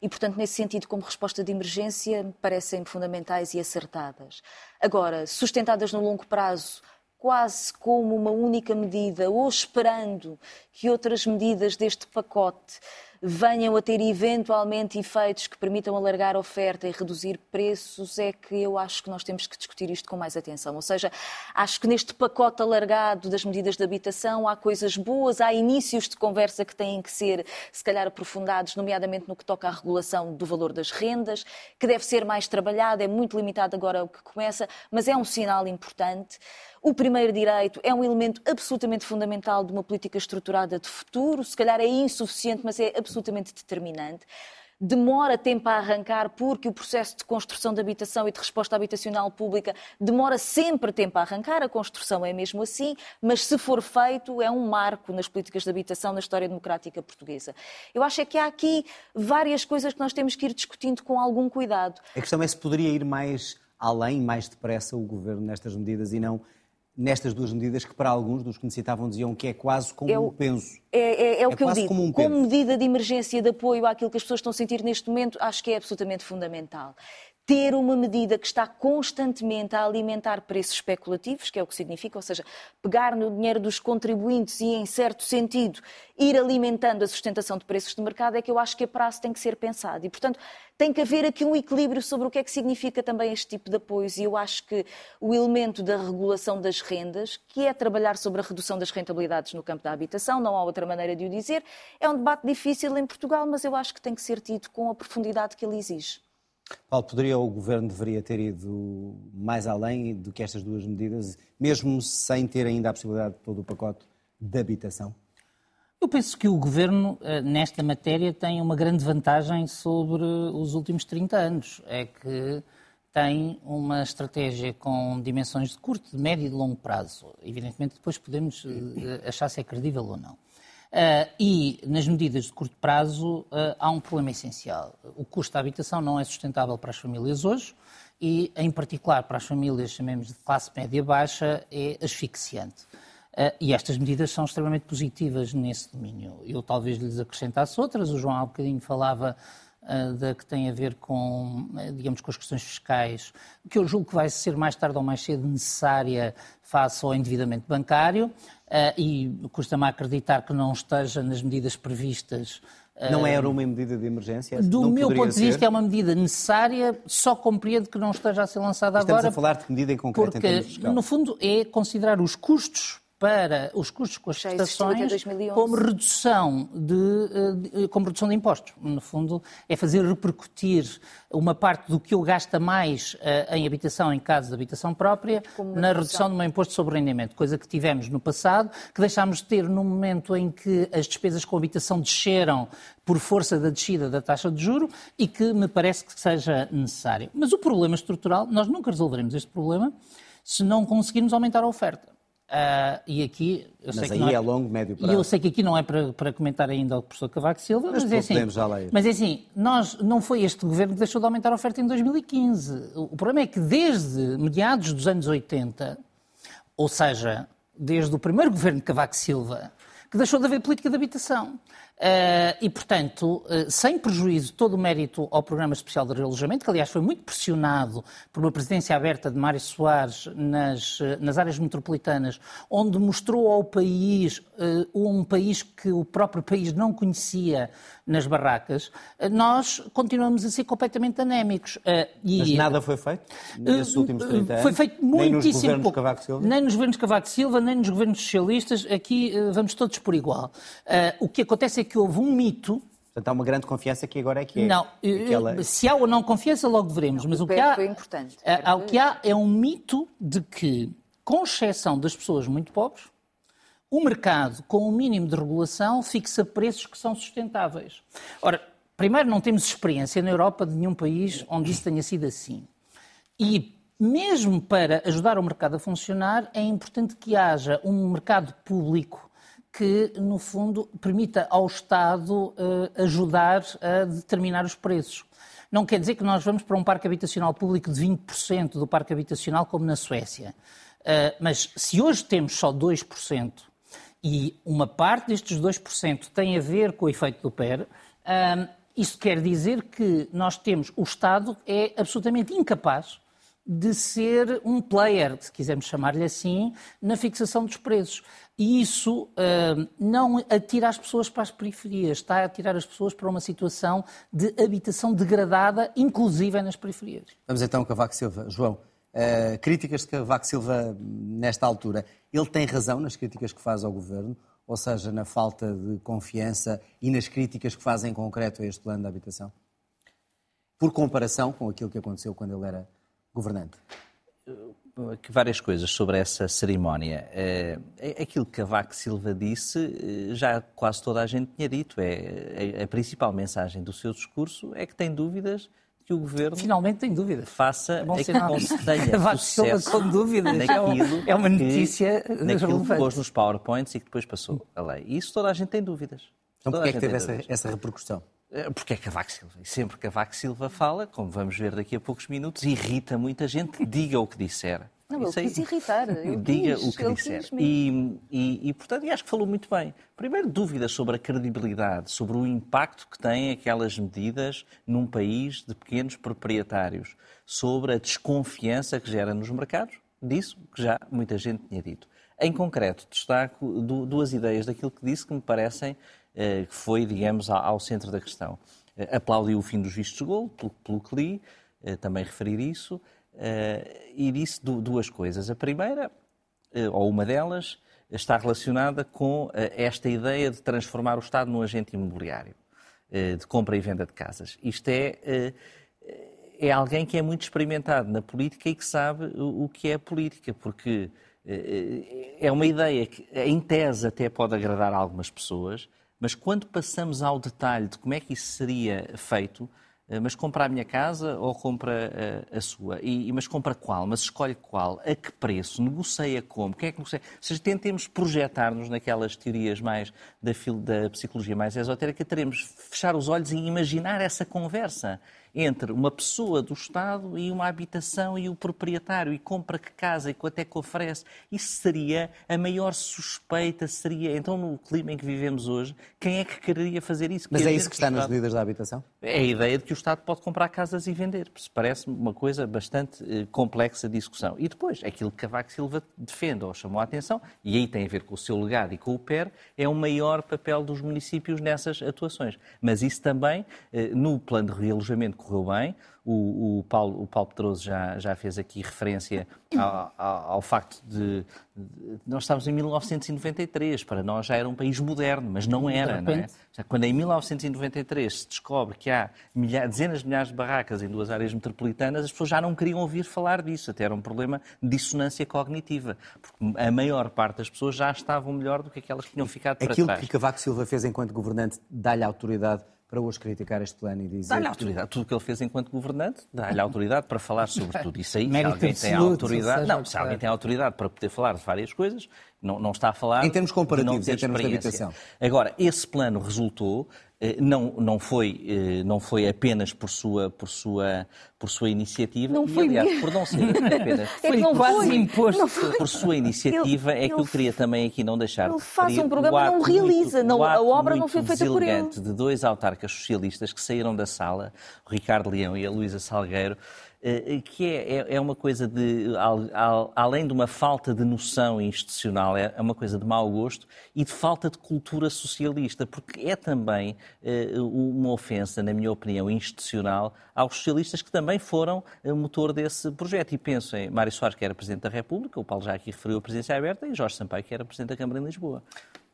E: E, portanto, nesse sentido, como resposta de emergência, parecem fundamentais e acertadas. Agora, sustentadas no longo prazo, quase como uma única medida, ou esperando que outras medidas deste pacote venham a ter eventualmente efeitos que permitam alargar a oferta e reduzir preços, é que eu acho que nós temos que discutir isto com mais atenção. Ou seja, acho que neste pacote alargado das medidas de habitação há coisas boas, há inícios de conversa que têm que ser, se calhar, aprofundados, nomeadamente no que toca à regulação do valor das rendas, que deve ser mais trabalhado, é muito limitado agora o que começa, mas é um sinal importante. O primeiro direito é um elemento absolutamente fundamental de uma política estruturada de futuro. Se calhar é insuficiente, mas é absolutamente determinante demora tempo a arrancar porque o processo de construção de habitação e de resposta habitacional pública demora sempre tempo a arrancar, a construção é mesmo assim, mas se for feito é um marco nas políticas de habitação na história democrática portuguesa. Eu acho é que há aqui várias coisas que nós temos que ir discutindo com algum cuidado.
A: A questão é se poderia ir mais além, mais depressa o governo nestas medidas e não nestas duas medidas que para alguns dos que necessitavam diziam que é quase como é o, um penso.
E: É, é, é o é que eu digo. Como, um como medida de emergência de apoio àquilo que as pessoas estão a sentir neste momento, acho que é absolutamente fundamental ter uma medida que está constantemente a alimentar preços especulativos, que é o que significa, ou seja, pegar no dinheiro dos contribuintes e, em certo sentido, ir alimentando a sustentação de preços de mercado, é que eu acho que a prazo tem que ser pensado. E, portanto, tem que haver aqui um equilíbrio sobre o que é que significa também este tipo de apoios. E eu acho que o elemento da regulação das rendas, que é trabalhar sobre a redução das rentabilidades no campo da habitação, não há outra maneira de o dizer, é um debate difícil em Portugal, mas eu acho que tem que ser tido com a profundidade que ele exige.
A: Paulo, poderia ou o Governo deveria ter ido mais além do que estas duas medidas, mesmo sem ter ainda a possibilidade de todo o pacote de habitação?
C: Eu penso que o Governo, eh, nesta matéria, tem uma grande vantagem sobre os últimos 30 anos. É que tem uma estratégia com dimensões de curto, de médio e de longo prazo. Evidentemente, depois podemos eh, achar se é credível ou não. Uh, e nas medidas de curto prazo uh, há um problema essencial. O custo da habitação não é sustentável para as famílias hoje e, em particular, para as famílias, chamemos de classe média-baixa, é asfixiante. Uh, e estas medidas são extremamente positivas nesse domínio. Eu talvez lhes acrescentasse outras. O João há um bocadinho falava da que tem a ver com, digamos, com as questões fiscais, que eu julgo que vai ser mais tarde ou mais cedo necessária face ao endividamento bancário. Uh, e custa-me acreditar que não esteja nas medidas previstas.
A: Uh, não era uma medida de emergência?
C: Do meu ponto de
A: ser?
C: vista, é uma medida necessária, só compreendo que não esteja a ser lançada
A: Estamos
C: agora.
A: Estamos a falar de que medida em concreto
C: porque, no fundo, é considerar os custos para os custos com as prestações como redução de, de, como redução de impostos. No fundo, é fazer repercutir uma parte do que eu gasta mais uh, em habitação, em casa de habitação própria, na redução do meu imposto sobre rendimento, coisa que tivemos no passado, que deixámos de ter no momento em que as despesas com habitação desceram por força da descida da taxa de juro e que me parece que seja necessário. Mas o problema estrutural, nós nunca resolveremos este problema se não conseguirmos aumentar a oferta. Uh, e aqui
A: eu mas sei que aí é, é longo, médio prazo.
C: E eu sei que aqui não é para, para comentar ainda o professor Cavaco Silva, mas, mas é assim. Mas é assim, nós, não foi este governo que deixou de aumentar a oferta em 2015. O problema é que desde meados dos anos 80, ou seja, desde o primeiro governo de Cavaco Silva, que deixou de haver política de habitação. Uh, e, portanto, uh, sem prejuízo todo o mérito ao Programa Especial de Realojamento, que aliás foi muito pressionado por uma presidência aberta de Mário Soares nas, uh, nas áreas metropolitanas, onde mostrou ao país um país que o próprio país não conhecia nas barracas, nós continuamos a ser completamente anémicos.
A: E, Mas nada foi feito nesses últimos 30 anos?
C: Foi feito muitíssimo nem nos
A: governos pouco. Cavaco Silva?
C: Nem nos governos Cavaco Silva, nem nos governos socialistas. Aqui vamos todos por igual. o que acontece é que houve um mito
A: Portanto, há uma grande confiança que agora é que é.
C: Não, aquela... se há ou não confiança, logo veremos. Mas o, o que há,
E: foi importante.
C: Há, o que há é um mito de que, com exceção das pessoas muito pobres, o mercado, com o um mínimo de regulação, fixa preços que são sustentáveis. Ora, primeiro, não temos experiência na Europa de nenhum país onde isso tenha sido assim. E mesmo para ajudar o mercado a funcionar, é importante que haja um mercado público que, no fundo, permita ao Estado uh, ajudar a determinar os preços. Não quer dizer que nós vamos para um parque habitacional público de 20% do parque habitacional, como na Suécia. Uh, mas se hoje temos só 2%, e uma parte destes 2% tem a ver com o efeito do PER, uh, isso quer dizer que nós temos, o Estado é absolutamente incapaz de ser um player, se quisermos chamar-lhe assim, na fixação dos preços. E isso uh, não atira as pessoas para as periferias, está a atirar as pessoas para uma situação de habitação degradada, inclusive nas periferias.
A: Vamos então, Cavaco Silva. João, uh, críticas de Cavaco Silva nesta altura. Ele tem razão nas críticas que faz ao governo, ou seja, na falta de confiança e nas críticas que faz em concreto a este plano de habitação? Por comparação com aquilo que aconteceu quando ele era governante?
D: várias coisas sobre essa cerimónia. É, aquilo que Cavaco Silva disse, eh, já quase toda a gente tinha dito. É, a principal mensagem do seu discurso é que tem dúvidas que o governo
C: finalmente tem dúvidas
D: faça é que tenha sucesso
C: com dúvidas é naquilo é uma notícia
D: que, naquilo que pôs nos powerpoints e que depois passou a lei. Isso toda a gente tem dúvidas.
A: Então porquê é que teve essa, essa repercussão?
D: Eh, porque é Cavaco Silva. E sempre que Cavaco Silva fala, como vamos ver daqui a poucos minutos, irrita muita gente, diga o que disser.
E: Não, ele quis irritar.
D: diga
E: quis,
D: o que disser. E, e, e, portanto, acho que falou muito bem. Primeiro, dúvidas sobre a credibilidade, sobre o impacto que têm aquelas medidas num país de pequenos proprietários, sobre a desconfiança que gera nos mercados, disso que já muita gente tinha dito. Em concreto, destaco duas ideias daquilo que disse que me parecem eh, que foi, digamos, ao centro da questão. Eh, aplaudiu o fim dos vistos de golo, pelo que li, eh, também referir isso, e disse duas coisas. A primeira, ou uma delas, está relacionada com esta ideia de transformar o Estado num agente imobiliário, de compra e venda de casas. Isto é é alguém que é muito experimentado na política e que sabe o, que é política, porque é uma ideia que, em tese, até pode agradar a algumas pessoas, mas quando passamos ao detalhe de como é que isso seria feito, eh, mas compra a minha casa ou compra a, eh, a sua? E, mas compra qual? Mas escolhe qual? A que preço? Negocia como? Quem é que negocia? Ou seja, tentemos projetar-nos naquelas teorias mais da, da psicologia mais esotérica, teremos fechar os olhos e imaginar essa conversa entre uma pessoa do Estado e uma habitação e o proprietário e compra que casa e quanto é que oferece. Isso seria a maior suspeita, seria, então no clima em que vivemos hoje, quem é que quereria fazer isso?
A: Mas é isso que está nas medidas da habitação?
D: É a ideia de que o Estado pode comprar casas e vender. Parece-me uma coisa bastante eh, complexa de discussão. E depois, aquilo que Cavaco Silva defende ou chamou a atenção, e aí tem a ver com o seu legado e com o PER, é o maior papel dos municípios nessas atuações. Mas isso também, eh, no plano de realojamento correu bem. O, o, Paulo, o Paulo Pedroso já, já fez aqui referência ao, ao, ao facto de, de, Nós estávamos em 1993, para nós já era um país moderno, mas não era, não é? Quando em 1993 se descobre que há milhares, dezenas de milhares de barracas em duas áreas metropolitanas, as pessoas já não queriam ouvir falar disso, até era um problema de dissonância cognitiva, porque a maior parte das pessoas já estavam melhor do que aquelas que tinham ficado para
A: Aquilo
D: trás.
A: que Cavaco Silva fez enquanto governante dá-lhe autoridade para hoje criticar este plano e dizer.
D: Dá-lhe autoridade. Tudo o que ele fez enquanto governante, dá-lhe autoridade para falar sobre tudo isso aí. Se alguém tem
C: absoluto,
D: autoridade. Não, se alguém tem autoridade para poder falar de várias coisas, não, não está a falar.
A: Em termos
D: de
A: comparativos,
D: não ter
A: em termos de habitação.
D: Agora, esse plano resultou. Eh, Não, não, foi, eh, não foi apenas por sua, por sua, por sua iniciativa,
E: Não
D: e
E: foi
D: aliás, por não ser apenas
E: É
C: Foi
E: não
C: quase
E: foi.
C: imposto.
D: por sua iniciativa
E: Ele-
D: é que eu queria também aqui não deixar
E: ele
D: de
E: faz um programa, não realiza,
D: muito-
E: não- a obra não foi feita por ele.
D: de dois autarcas socialistas que saíram da sala, o Ricardo Leão e a Luísa Salgueiro, que é, é- é uma coisa de, al- al- além de uma falta de noção institucional, é é uma coisa de mau gosto e de falta de cultura socialista, porque é também eh, uma ofensa, na minha opinião, institucional aos socialistas que também foram eh, motor desse projeto. E penso em Mário Soares, que era Presidente da República, o Paulo já aqui referiu a presidência aberta, e Jorge Sampaio, que era Presidente da Câmara em Lisboa.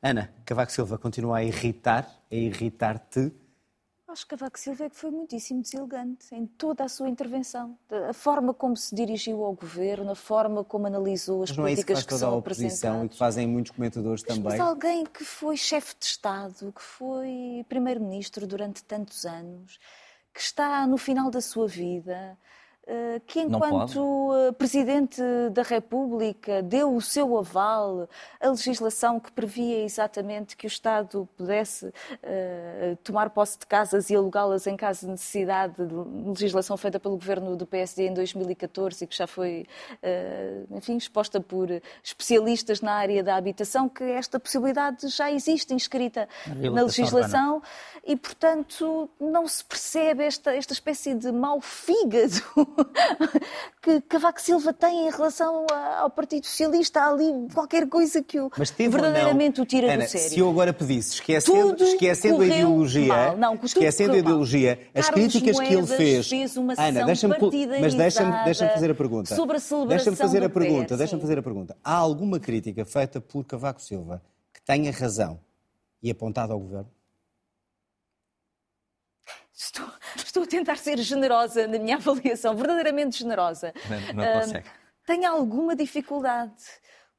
A: Ana, Cavaco Silva continua a irritar, a irritar-te.
E: Acho que Cavaco Silva é que foi muitíssimo deselegante em toda a sua intervenção. A forma como se dirigiu ao governo, a forma como analisou as
A: Mas é que
E: políticas
A: faz
E: que
A: a
E: são
A: oposição e
E: apresentadas.
A: que fazem muitos comentadores
E: Mas,
A: também.
E: mas alguém que foi chefe de Estado, que foi primeiro-ministro durante tantos anos, que está no final da sua vida, que
D: Não
E: enquanto eh, Presidente da República deu o seu aval à legislação que previa exatamente que o Estado pudesse eh, tomar posse de casas e alugá-las em caso de necessidade, de legislação feita pelo governo do PSD em 2014 e que já foi, eh, enfim, exposta por especialistas na área da habitação, que esta possibilidade já existe inscrita na
C: reabilitação
E: legislação e, portanto, não se percebe esta, esta espécie de mau fígado que Cavaco Silva tem em relação ao Partido Socialista. Há ali qualquer coisa que o verdadeiramente
A: não?
E: o tira
A: Ana,
E: do sério.
A: Se eu agora pedisse, esquecendo,
E: Tudo
A: esquecendo a ideologia,
E: mal. Não,
A: esquecendo a
E: mal.
A: ideologia, as
E: Carlos
A: críticas que ele
E: Moedas
A: fez.
E: fez uma
A: Ana, deixa-me mas deixa-me deixa fazer a pergunta.
E: sobre a celebração
A: Deixa-me fazer a pergunta,
E: PER,
A: deixa-me fazer a pergunta. Há alguma crítica feita por Cavaco Silva que tenha razão e apontada ao governo?
E: Estou, estou a tentar ser generosa na minha avaliação, verdadeiramente generosa.
D: Não- não
E: Ah,
D: consegue.
E: Tenho alguma dificuldade,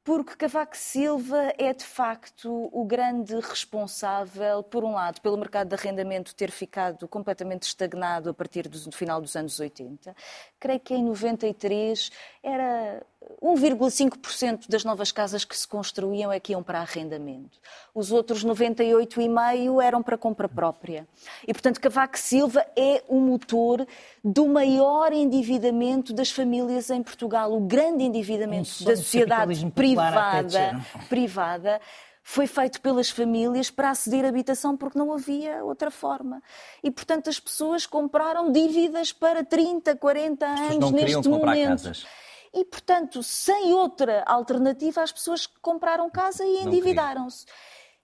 E: porque Cavaco Silva é de facto o grande responsável, por um lado, pelo mercado de arrendamento ter ficado completamente estagnado a partir do final dos anos 80. Creio que em 93 era 1,5% das novas casas que se construíam é que iam para arrendamento. Os outros 98,5% eram para compra própria. E, portanto, Cavaco Silva é o motor do maior endividamento das famílias em Portugal, o grande endividamento
C: Um
E: da
C: de
E: sociedade privada,
C: dizer.
E: privada foi feito pelas famílias para aceder à habitação porque não havia outra forma. E, portanto, as pessoas compraram dívidas para 30, 40
D: As pessoas
E: anos
D: não queriam
E: neste
D: comprar
E: momento.
D: casas.
E: E, portanto, sem outra alternativa, as pessoas compraram casa e endividaram-se.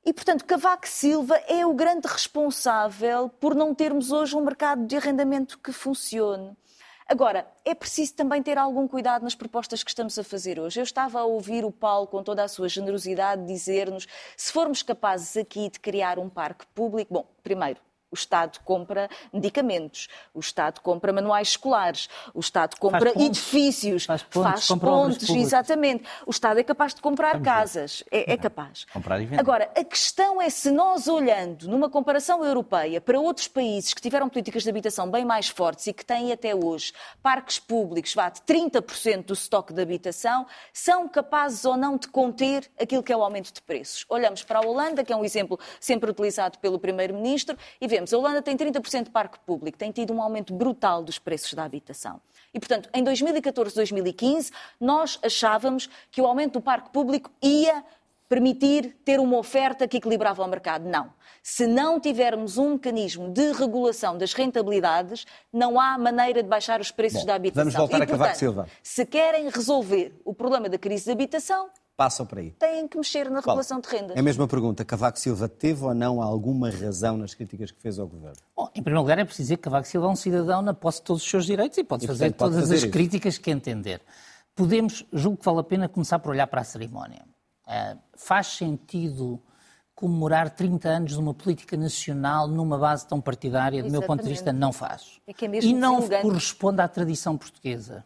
E: E, portanto, Cavaco Silva é o grande responsável por não termos hoje um mercado de arrendamento que funcione. Agora, é preciso também ter algum cuidado nas propostas que estamos a fazer hoje. Eu estava a ouvir o Paulo, com toda a sua generosidade, dizer-nos se formos capazes aqui de criar um parque público. Bom, primeiro, Estado compra medicamentos, o Estado compra manuais escolares, o Estado compra
C: pontes,
E: edifícios,
C: faz compra obras
E: pontes,
C: públicas.
E: exatamente. O Estado é capaz de comprar casas, é, é capaz.
D: Comprar e vender.
E: Agora, a questão é se nós olhando numa comparação europeia para outros países que tiveram políticas de habitação bem mais fortes e que têm até hoje parques públicos, vá, de 30% do estoque de habitação, são capazes ou não de conter aquilo que é o aumento de preços. Olhamos para a Holanda, que é um exemplo sempre utilizado pelo Primeiro-Ministro, e vemos, a Holanda tem 30% de parque público, tem tido um aumento brutal dos preços da habitação. E, portanto, em 2014, 2015, nós achávamos que o aumento do parque público ia permitir ter uma oferta que equilibrava o mercado. Não. Se não tivermos um mecanismo de regulação das rentabilidades, não há maneira de baixar os preços
A: Bom,
E: da habitação.
A: vamos voltar
E: e,
A: a Cavaco
E: portanto,
A: Silva.
E: Se querem resolver o problema da crise de habitação,
A: passam por aí.
E: Têm que mexer na regulação de rendas.
A: É a mesma pergunta. Cavaco Silva teve ou não alguma razão nas críticas que fez ao governo?
C: Bom, em primeiro lugar, é preciso dizer que Cavaco Silva é um cidadão na posse de todos os seus direitos e pode
A: E,
C: fazer
A: portanto, pode
C: todas
A: fazer
C: as
A: isso.
C: críticas que entender. Podemos, julgo que vale a pena começar por olhar para a cerimónia. Ah, faz sentido comemorar 30 anos de uma política nacional numa base tão partidária? Do meu ponto de
E: Exatamente.
C: vista, não faz.
E: É que é mesmo
C: e não corresponde à tradição portuguesa.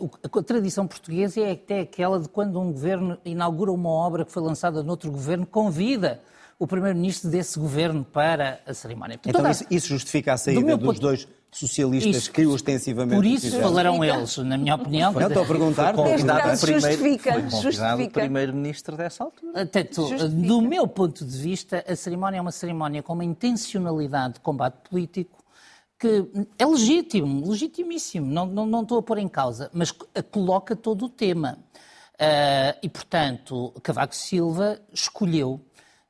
C: O- a tradição portuguesa é até aquela de quando um governo inaugura uma obra que foi lançada noutro governo, convida o primeiro-ministro desse governo para a cerimónia. Portanto,
A: Então isso, isso justifica a saída
C: meu
A: dos
C: ponto-
A: dois socialistas
C: Isso-
A: que ostensivamente
C: Por isso falarão eles, na minha opinião.
A: Não, estou a perguntar.
D: Foi convidado primeiro-
E: justifica,
D: Foi convidado o
E: justifica.
D: primeiro-ministro dessa altura.
E: Justifica.
C: do meu ponto de vista, a cerimónia é uma cerimónia com uma intencionalidade de combate político que é legítimo, legitimíssimo, não, não, não estou a pôr em causa, mas co- coloca todo o tema. Ah, e, portanto, Cavaco Silva escolheu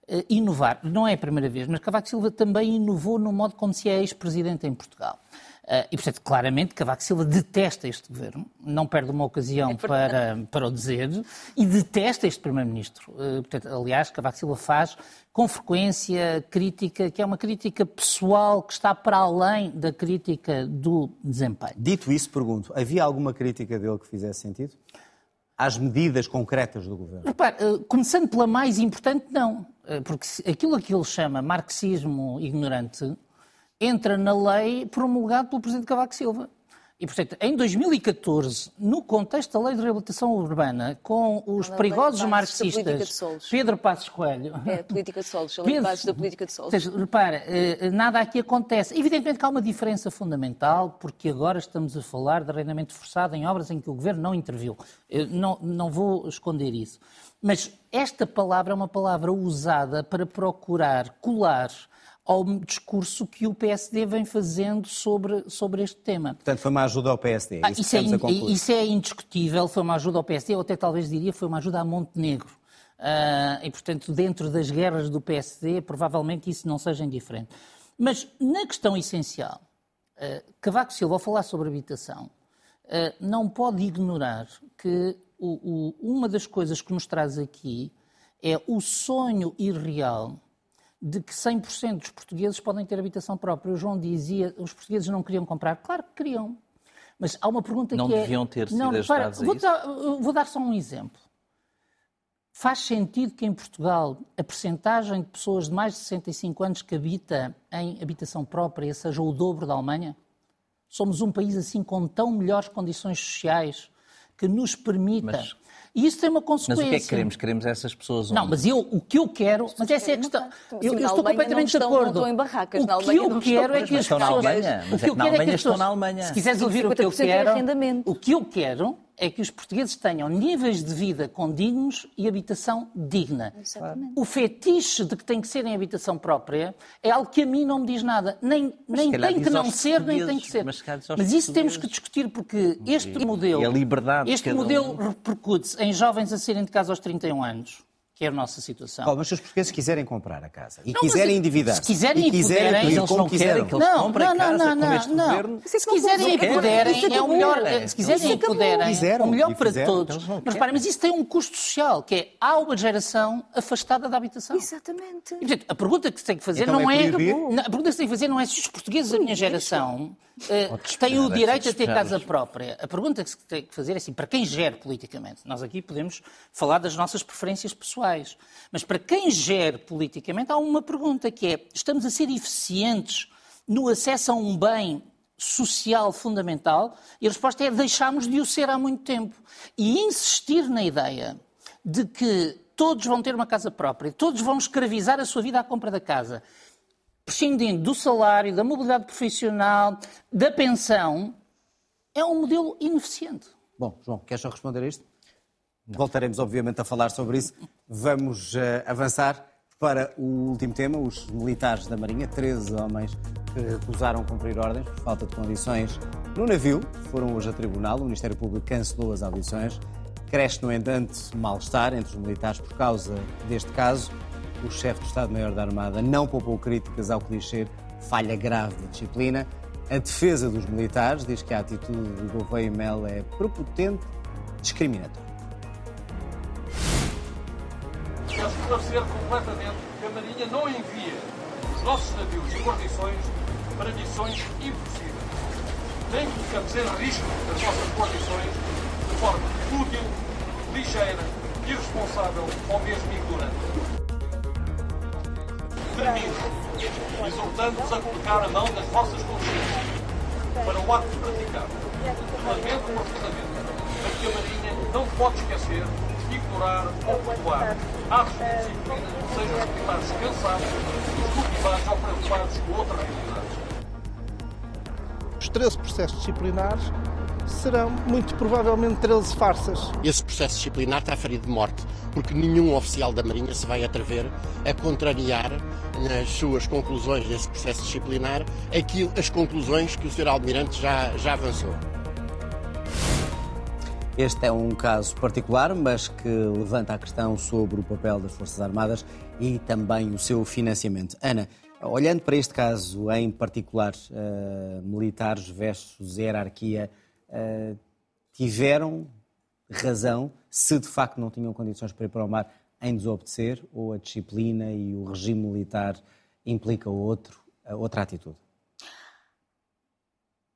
C: eh, inovar. Não é a primeira vez, mas Cavaco Silva também inovou no modo como se é ex-presidente em Portugal. Ah, e, portanto, claramente, Cavaco Silva detesta este governo, não perde uma ocasião para, para o dizer, e detesta este primeiro-ministro. Ah, portanto, aliás, Cavaco Silva faz com frequência crítica, que é uma crítica pessoal que está para além da crítica do desempenho.
A: Dito isso, pergunto, havia alguma crítica dele que fizesse sentido? Às medidas concretas do governo?
C: Repare, eh, começando pela mais importante, não. Eh, Porque aquilo que ele chama marxismo ignorante entra na lei promulgada pelo Presidente Cavaco Silva. E, portanto, em 2014, no contexto da Lei de Reabilitação Urbana, com os
E: Ela
C: perigosos
E: de
C: marxistas. Pedro Passos Coelho...
E: É a política de solos, bases da política de solos.
C: Seja, repara, eh, nada aqui acontece. Evidentemente que há uma diferença fundamental, porque agora estamos a falar de arrendamento forçado em obras em que o Governo não interviu. Eu não, não vou esconder isso. Mas esta palavra é uma palavra usada para procurar colar ao discurso que o PSD vem fazendo sobre, sobre este tema.
A: Portanto, foi uma ajuda ao PSD.
C: Ah,
A: isso,
C: isso, é,
A: concluir.
C: isso é indiscutível, foi uma ajuda ao PSD, ou até talvez diria foi uma ajuda a Montenegro. Ah, e, portanto, dentro das guerras do PSD, provavelmente isso não seja indiferente. Mas, na questão essencial, ah, Cavaco Silva, ao falar sobre habitação, ah, não pode ignorar que o- o- uma das coisas que nos traz aqui é o sonho irreal de que 100% dos portugueses podem ter habitação própria. O João dizia, os portugueses não queriam comprar. Claro que queriam. Mas há uma pergunta
D: Não
C: que é...
D: deviam ter sido
C: não,
D: a
C: vou dar, vou dar só um exemplo. Faz sentido que em Portugal a percentagem de pessoas de mais de 65 anos que habita em habitação própria seja o dobro da Alemanha? Somos um país assim com tão melhores condições sociais que nos permita...
D: Mas-
C: e isso tem uma
D: Mas
C: consequência.
D: o que é que queremos? Queremos essas pessoas
C: Não,
D: onde?
C: mas eu, o que eu quero, mas essa é a questão. Eu, eu estou completamente
E: não estão-
C: de acordo.
E: não estão em barracas,
C: o
E: na
C: que
E: Alemanha
C: eu
E: não
C: quero
E: estão-
C: é que as
D: estão na
C: pessoas.
D: Alemanha, mas
C: o
D: é que na
C: eu quero
D: Alemanha estão
C: pessoas-
D: na Alemanha.
C: Se quiseres ouvir o que eu
E: 50% é
C: quero,
E: arrendamento.
C: o que eu quero é que os portugueses tenham níveis de vida condignos e habitação digna.
E: Exatamente.
C: O fetiche de que tem que ser em habitação própria é algo que a mim não me diz nada. Nem, nem tem que não ser, nem tem que ser.
D: mas
C: Mas isso temos que discutir porque este modelo.
D: a liberdade de
C: Este
D: cada um.
C: modelo repercute-se em jovens a saírem de casa aos 31 anos, que é a nossa situação.
A: Paulo, mas se os portugueses quiserem comprar a casa e
C: Não,
A: quiserem endividar
C: se quiserem
A: e quiserem
C: puderem,
A: pedir
D: eles
A: como
D: não querem
A: quiseram,
D: que eles
C: não,
D: comprem
C: não,
D: casa
C: não, não,
D: este
C: não.
D: governo.
C: Se quiserem e puderem, é o melhor. Se quiserem e puderem, o melhor para
A: fizeram.
C: todos.
D: Não
C: Mas reparem, mas isso tem um custo social, que é há uma geração afastada da habitação.
E: Exatamente.
C: E, portanto, a pergunta que se tem que fazer
A: Então
C: não
A: é
C: é. Não, a pergunta que se tem que fazer não é se os portugueses da minha geração eh, têm o direito a ter casa própria. A pergunta que se tem que fazer é assim: para quem gere politicamente? Nós aqui podemos falar das nossas preferências pessoais. Mas para quem gere politicamente, há uma pergunta que é: estamos a ser eficientes no acesso a um bem social fundamental? E a resposta é: deixámos de o ser há muito tempo. E insistir na ideia de que todos vão ter uma casa própria, todos vão escravizar a sua vida à compra da casa, prescindindo do salário, da mobilidade profissional, da pensão, é um modelo ineficiente.
A: Bom, João, queres responder a isto? Voltaremos, obviamente, a falar sobre isso. Vamos eh, avançar para o último tema, os militares da Marinha, 13 homens que recusaram cumprir ordens por falta de condições no navio, foram hoje a tribunal, o Ministério Público cancelou as audições. Cresce, no entanto, mal-estar entre os militares por causa deste caso. O chefe do Estado-Maior da Armada não poupou críticas ao que diz ser falha grave de disciplina. A defesa dos militares diz que a atitude do Gouveia e Mel é prepotente, discriminatória.
H: Esclarecer completamente que a Marinha não envia os nossos navios e guarnições para missões impossíveis. Nem colocamos em risco as nossas guarnições de forma fútil, ligeira, irresponsável ou mesmo ignorante. Termino, exortando-vos a colocar a mão nas vossas consciências para o ato praticado. Lamento profundamente, mas que a Marinha não pode esquecer ou perdoar atos de disciplina, sejam os cansados, desmotivados ou preocupados com outras realidades.
I: Os 13 processos disciplinares serão muito provavelmente 13 farsas.
J: Esse processo disciplinar está ferido de morte, porque nenhum oficial da Marinha se vai atrever a contrariar nas suas conclusões desse processo disciplinar aquilo, as conclusões que o Sr. Almirante já, já avançou.
A: Este é um caso particular, mas que levanta a questão sobre o papel das Forças Armadas e também o seu financiamento. Ana, olhando para este caso em particular, uh, militares versus hierarquia, uh, tiveram razão se de facto não tinham condições para ir para o mar em desobedecer ou a disciplina e o regime militar implica outro, outra atitude?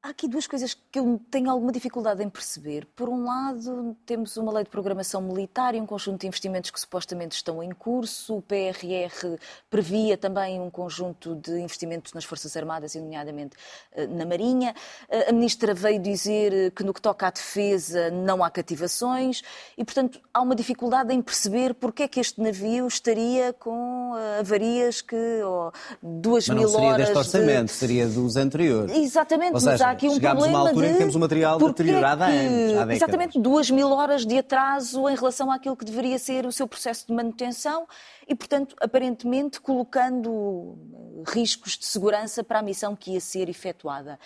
E: Há aqui duas coisas que eu tenho alguma dificuldade em perceber. Por um lado, temos uma lei de programação militar e um conjunto de investimentos que supostamente estão em curso. O PRR previa também um conjunto de investimentos nas Forças Armadas, e nomeadamente eh, na Marinha. Eh, a Ministra veio dizer que no que toca à defesa não há cativações e, portanto, há uma dificuldade em perceber porque é que este navio estaria com eh, avarias que oh, duas
A: Mas
E: mil
A: não seria
E: horas.
A: deste orçamento,
E: de...
A: seria dos anteriores.
E: Exatamente,
A: Ou seja,
E: aqui um
A: chegámos a
E: problema
A: uma altura
E: de...
A: em que temos o material deteriorado há
E: é que-
A: anos, há.
E: Exatamente, duas mil horas de atraso em relação àquilo que deveria ser o seu processo de manutenção e, portanto, aparentemente colocando riscos de segurança para a missão que ia ser efetuada.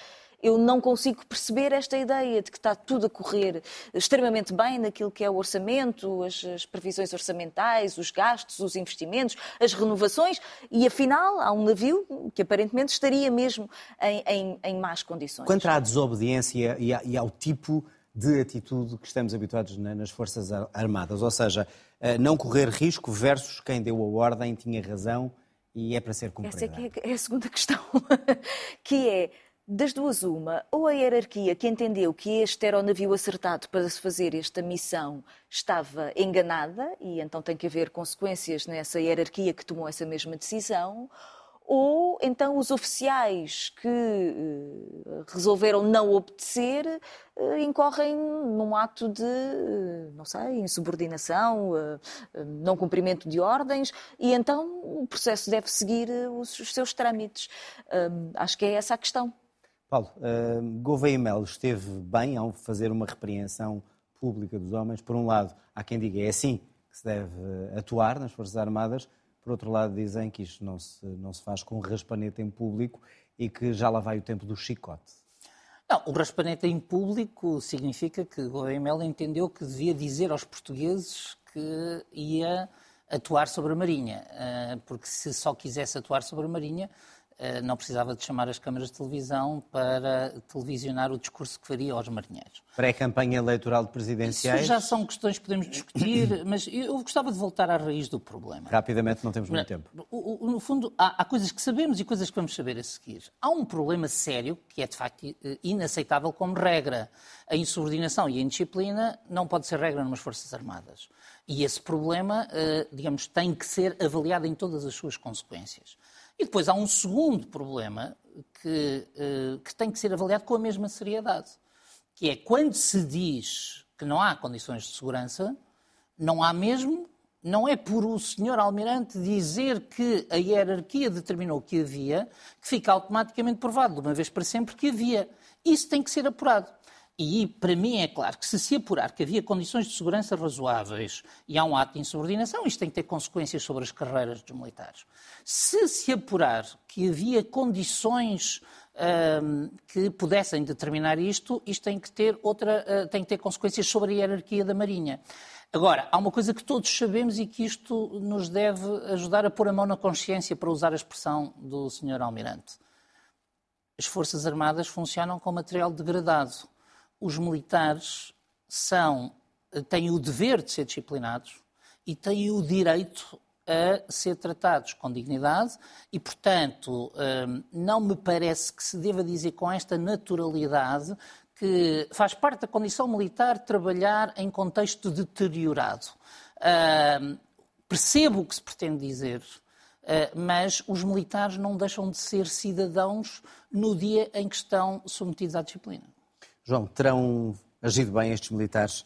E: Eu não consigo perceber esta ideia de que está tudo a correr extremamente bem naquilo que é o orçamento, as, as previsões orçamentais, os gastos, os investimentos, as renovações, e afinal há um navio que aparentemente estaria mesmo em, em, em más condições.
A: Quanto à desobediência e a- e ao tipo de atitude que estamos habituados na- nas Forças Ar- Armadas, ou seja, eh, não correr risco versus quem deu a ordem tinha razão e é para ser cumprida.
E: Essa é, é- é a segunda questão, que é, das duas uma, ou a hierarquia que entendeu que este era o navio acertado para se fazer esta missão estava enganada e então tem que haver consequências nessa hierarquia que tomou essa mesma decisão, ou então os oficiais que eh, resolveram não obedecer eh, incorrem num ato de, eh, não sei, insubordinação, não cumprimento de ordens, e então o processo deve seguir os, os seus trâmites. Acho que é essa a questão.
A: Paulo, uh, Gouveia Melo esteve bem ao fazer uma repreensão pública dos homens. Por um lado, há quem diga é assim que se deve eh, atuar nas Forças Armadas. Por outro lado, dizem que isto não se, não se faz com raspanete em público e que já lá vai o tempo do chicote.
C: Não, o raspanete em público significa que Gouveia Melo entendeu que devia dizer aos portugueses que ia atuar sobre a Marinha, eh, porque se só quisesse atuar sobre a Marinha, não precisava de chamar as câmaras de televisão para televisionar o discurso que faria aos marinheiros.
A: Pré-campanha eleitoral de
C: Isso
A: presidenciais.
C: já são questões que podemos discutir, mas eu gostava de voltar à raiz do problema.
A: Rapidamente, não temos muito tempo.
C: No fundo, há, há coisas que sabemos e coisas que vamos saber a seguir. Há um problema sério que é, de facto, eh, inaceitável como regra. A insubordinação e a indisciplina não pode ser regra nas Forças Armadas. E esse problema, eh, digamos, tem que ser avaliado em todas as suas consequências. E depois há um segundo problema que, eh, que tem que ser avaliado com a mesma seriedade, que é quando se diz que não há condições de segurança, não há mesmo, não é por o senhor Almirante dizer que a hierarquia determinou que havia, que fica automaticamente provado de uma vez para sempre que havia. Isso tem que ser apurado. E para mim é claro que se se apurar que havia condições de segurança razoáveis e há um ato de insubordinação, isto tem que ter consequências sobre as carreiras dos militares. Se se apurar que havia condições hum, que pudessem determinar isto, isto tem que ter outra, ah, tem que ter consequências sobre a hierarquia da Marinha. Agora, há uma coisa que todos sabemos e que isto nos deve ajudar a pôr a mão na consciência, para usar a expressão do Sr. Almirante. As Forças Armadas funcionam com material degradado. Os militares são, têm o dever de ser disciplinados e têm o direito a ser tratados com dignidade e, portanto, hum, não me parece que se deva dizer com esta naturalidade que faz parte da condição militar trabalhar em contexto deteriorado. Hum, percebo o que se pretende dizer, hum, mas os militares não deixam de ser cidadãos no dia em que estão submetidos à disciplina.
A: João, terão agido bem estes militares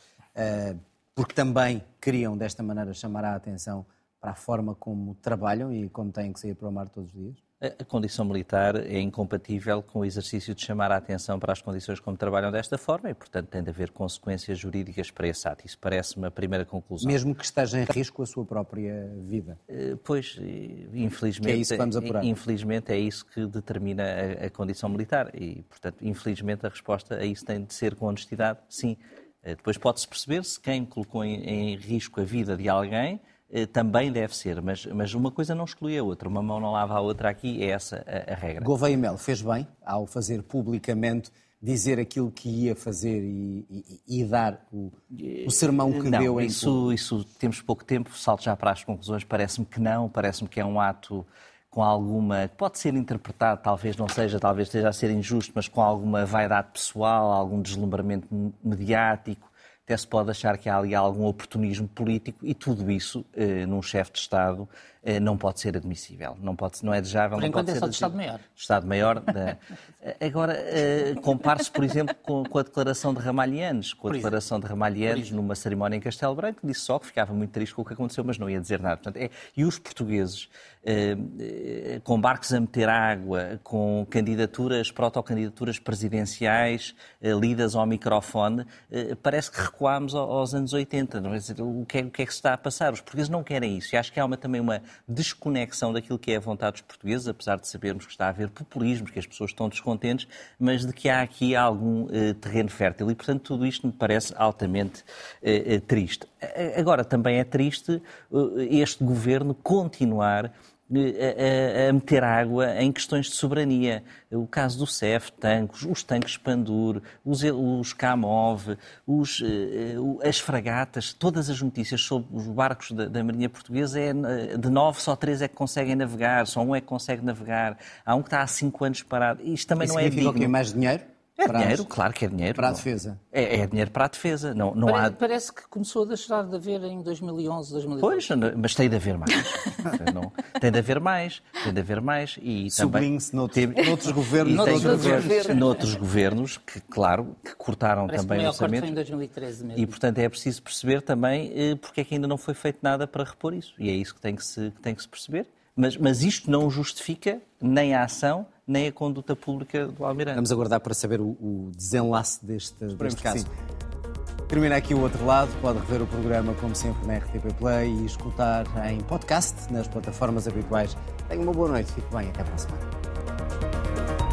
A: porque também queriam, desta maneira, chamar a atenção para a forma como trabalham e como têm que sair para o mar todos os dias?
D: A condição militar é incompatível com o exercício de chamar a atenção para as condições como trabalham desta forma e, portanto, tem de haver consequências jurídicas para esse ato. Isso parece-me a primeira conclusão.
A: Mesmo que esteja em risco a sua própria vida?
D: Eh, pois, infelizmente,
A: é isso que vamos apurar.
D: infelizmente é isso que determina a, a condição militar e, portanto, infelizmente a resposta a isso tem de ser com honestidade, sim. Eh, depois pode-se perceber se quem colocou em, em risco a vida de alguém eh, também deve ser, mas, mas uma coisa não exclui a outra, uma mão não lava a outra aqui, é essa a, a regra.
A: Gouveia Mel fez bem ao fazer publicamente dizer aquilo que ia fazer e, e, e dar o, o, sermão que
D: não,
A: deu
D: em isso, isso temos pouco tempo, salto já para as conclusões, parece-me que não, parece-me que é um ato com alguma, pode ser interpretado, talvez não seja, talvez esteja a ser injusto, mas com alguma vaidade pessoal, algum deslumbramento mediático, até se pode achar que há ali algum oportunismo político e tudo isso, eh, num chefe de Estado, não pode ser admissível, não, pode, não é desejável.
C: Por
D: não
C: enquanto
D: pode
C: é só de Estado-Maior.
D: Estado-Maior. Da... Agora, eh, compare-se, por exemplo, com, com, a declaração de Ramalhianes, com a declaração de Ramalhianes numa cerimónia em Castelo Branco, disse só que ficava muito triste com o que aconteceu, mas não ia dizer nada. Portanto, é... E os portugueses, eh, com barcos a meter água, com candidaturas, protocandidaturas presidenciais lidas ao microfone, parece que recuámos aos anos 80. Não é? O, que é, o que é que se está a passar? Os portugueses não querem isso. E acho que há uma, também uma desconexão daquilo que é a vontade dos portugueses, apesar de sabermos que está a haver populismo, que as pessoas estão descontentes, mas de que há aqui algum eh, terreno fértil. E, portanto, tudo isto me parece altamente eh, eh triste. Agora, também é triste eh, este governo continuar a, a, meter água em questões de soberania. O caso do CEF, tanques, os tanques Pandur, os, os Kamov, os, eh, as fragatas, todas as notícias sobre os barcos da, da, Marinha Portuguesa é de nove, só três é que conseguem navegar, só um é que consegue navegar. Há um que está há cinco anos parado. Isto também
A: Isso
D: não é digno.
A: que mais dinheiro?
D: É para dinheiro, claro que é dinheiro.
A: Para a defesa.
D: É, é dinheiro para a defesa. Não, não
C: parece,
D: há...
C: parece que começou a deixar de haver em 2011, 2012.
D: Pois, mas tem de haver mais. não, tem de haver mais. Tem de haver mais. E
A: Sublinhe-se noutros, noutros governos. E
C: noutros, governos.
D: noutros governos que, claro, que cortaram
C: parece
D: também
C: o
D: orçamento.
C: Foi em 2013 mesmo.
D: E, portanto, é preciso perceber também eh, porque é que ainda não foi feito nada para repor isso. E é isso que tem que se, que tem que se perceber. Mas, mas isto não justifica nem a ação, nem a conduta pública do Almirante.
A: Vamos aguardar para saber o, o desenlace deste, deste caso. Termina aqui o outro lado. Pode rever o programa, como sempre, na RTP Play e escutar em podcast nas plataformas habituais. Tenha uma boa noite. Fique bem. Até para a semana.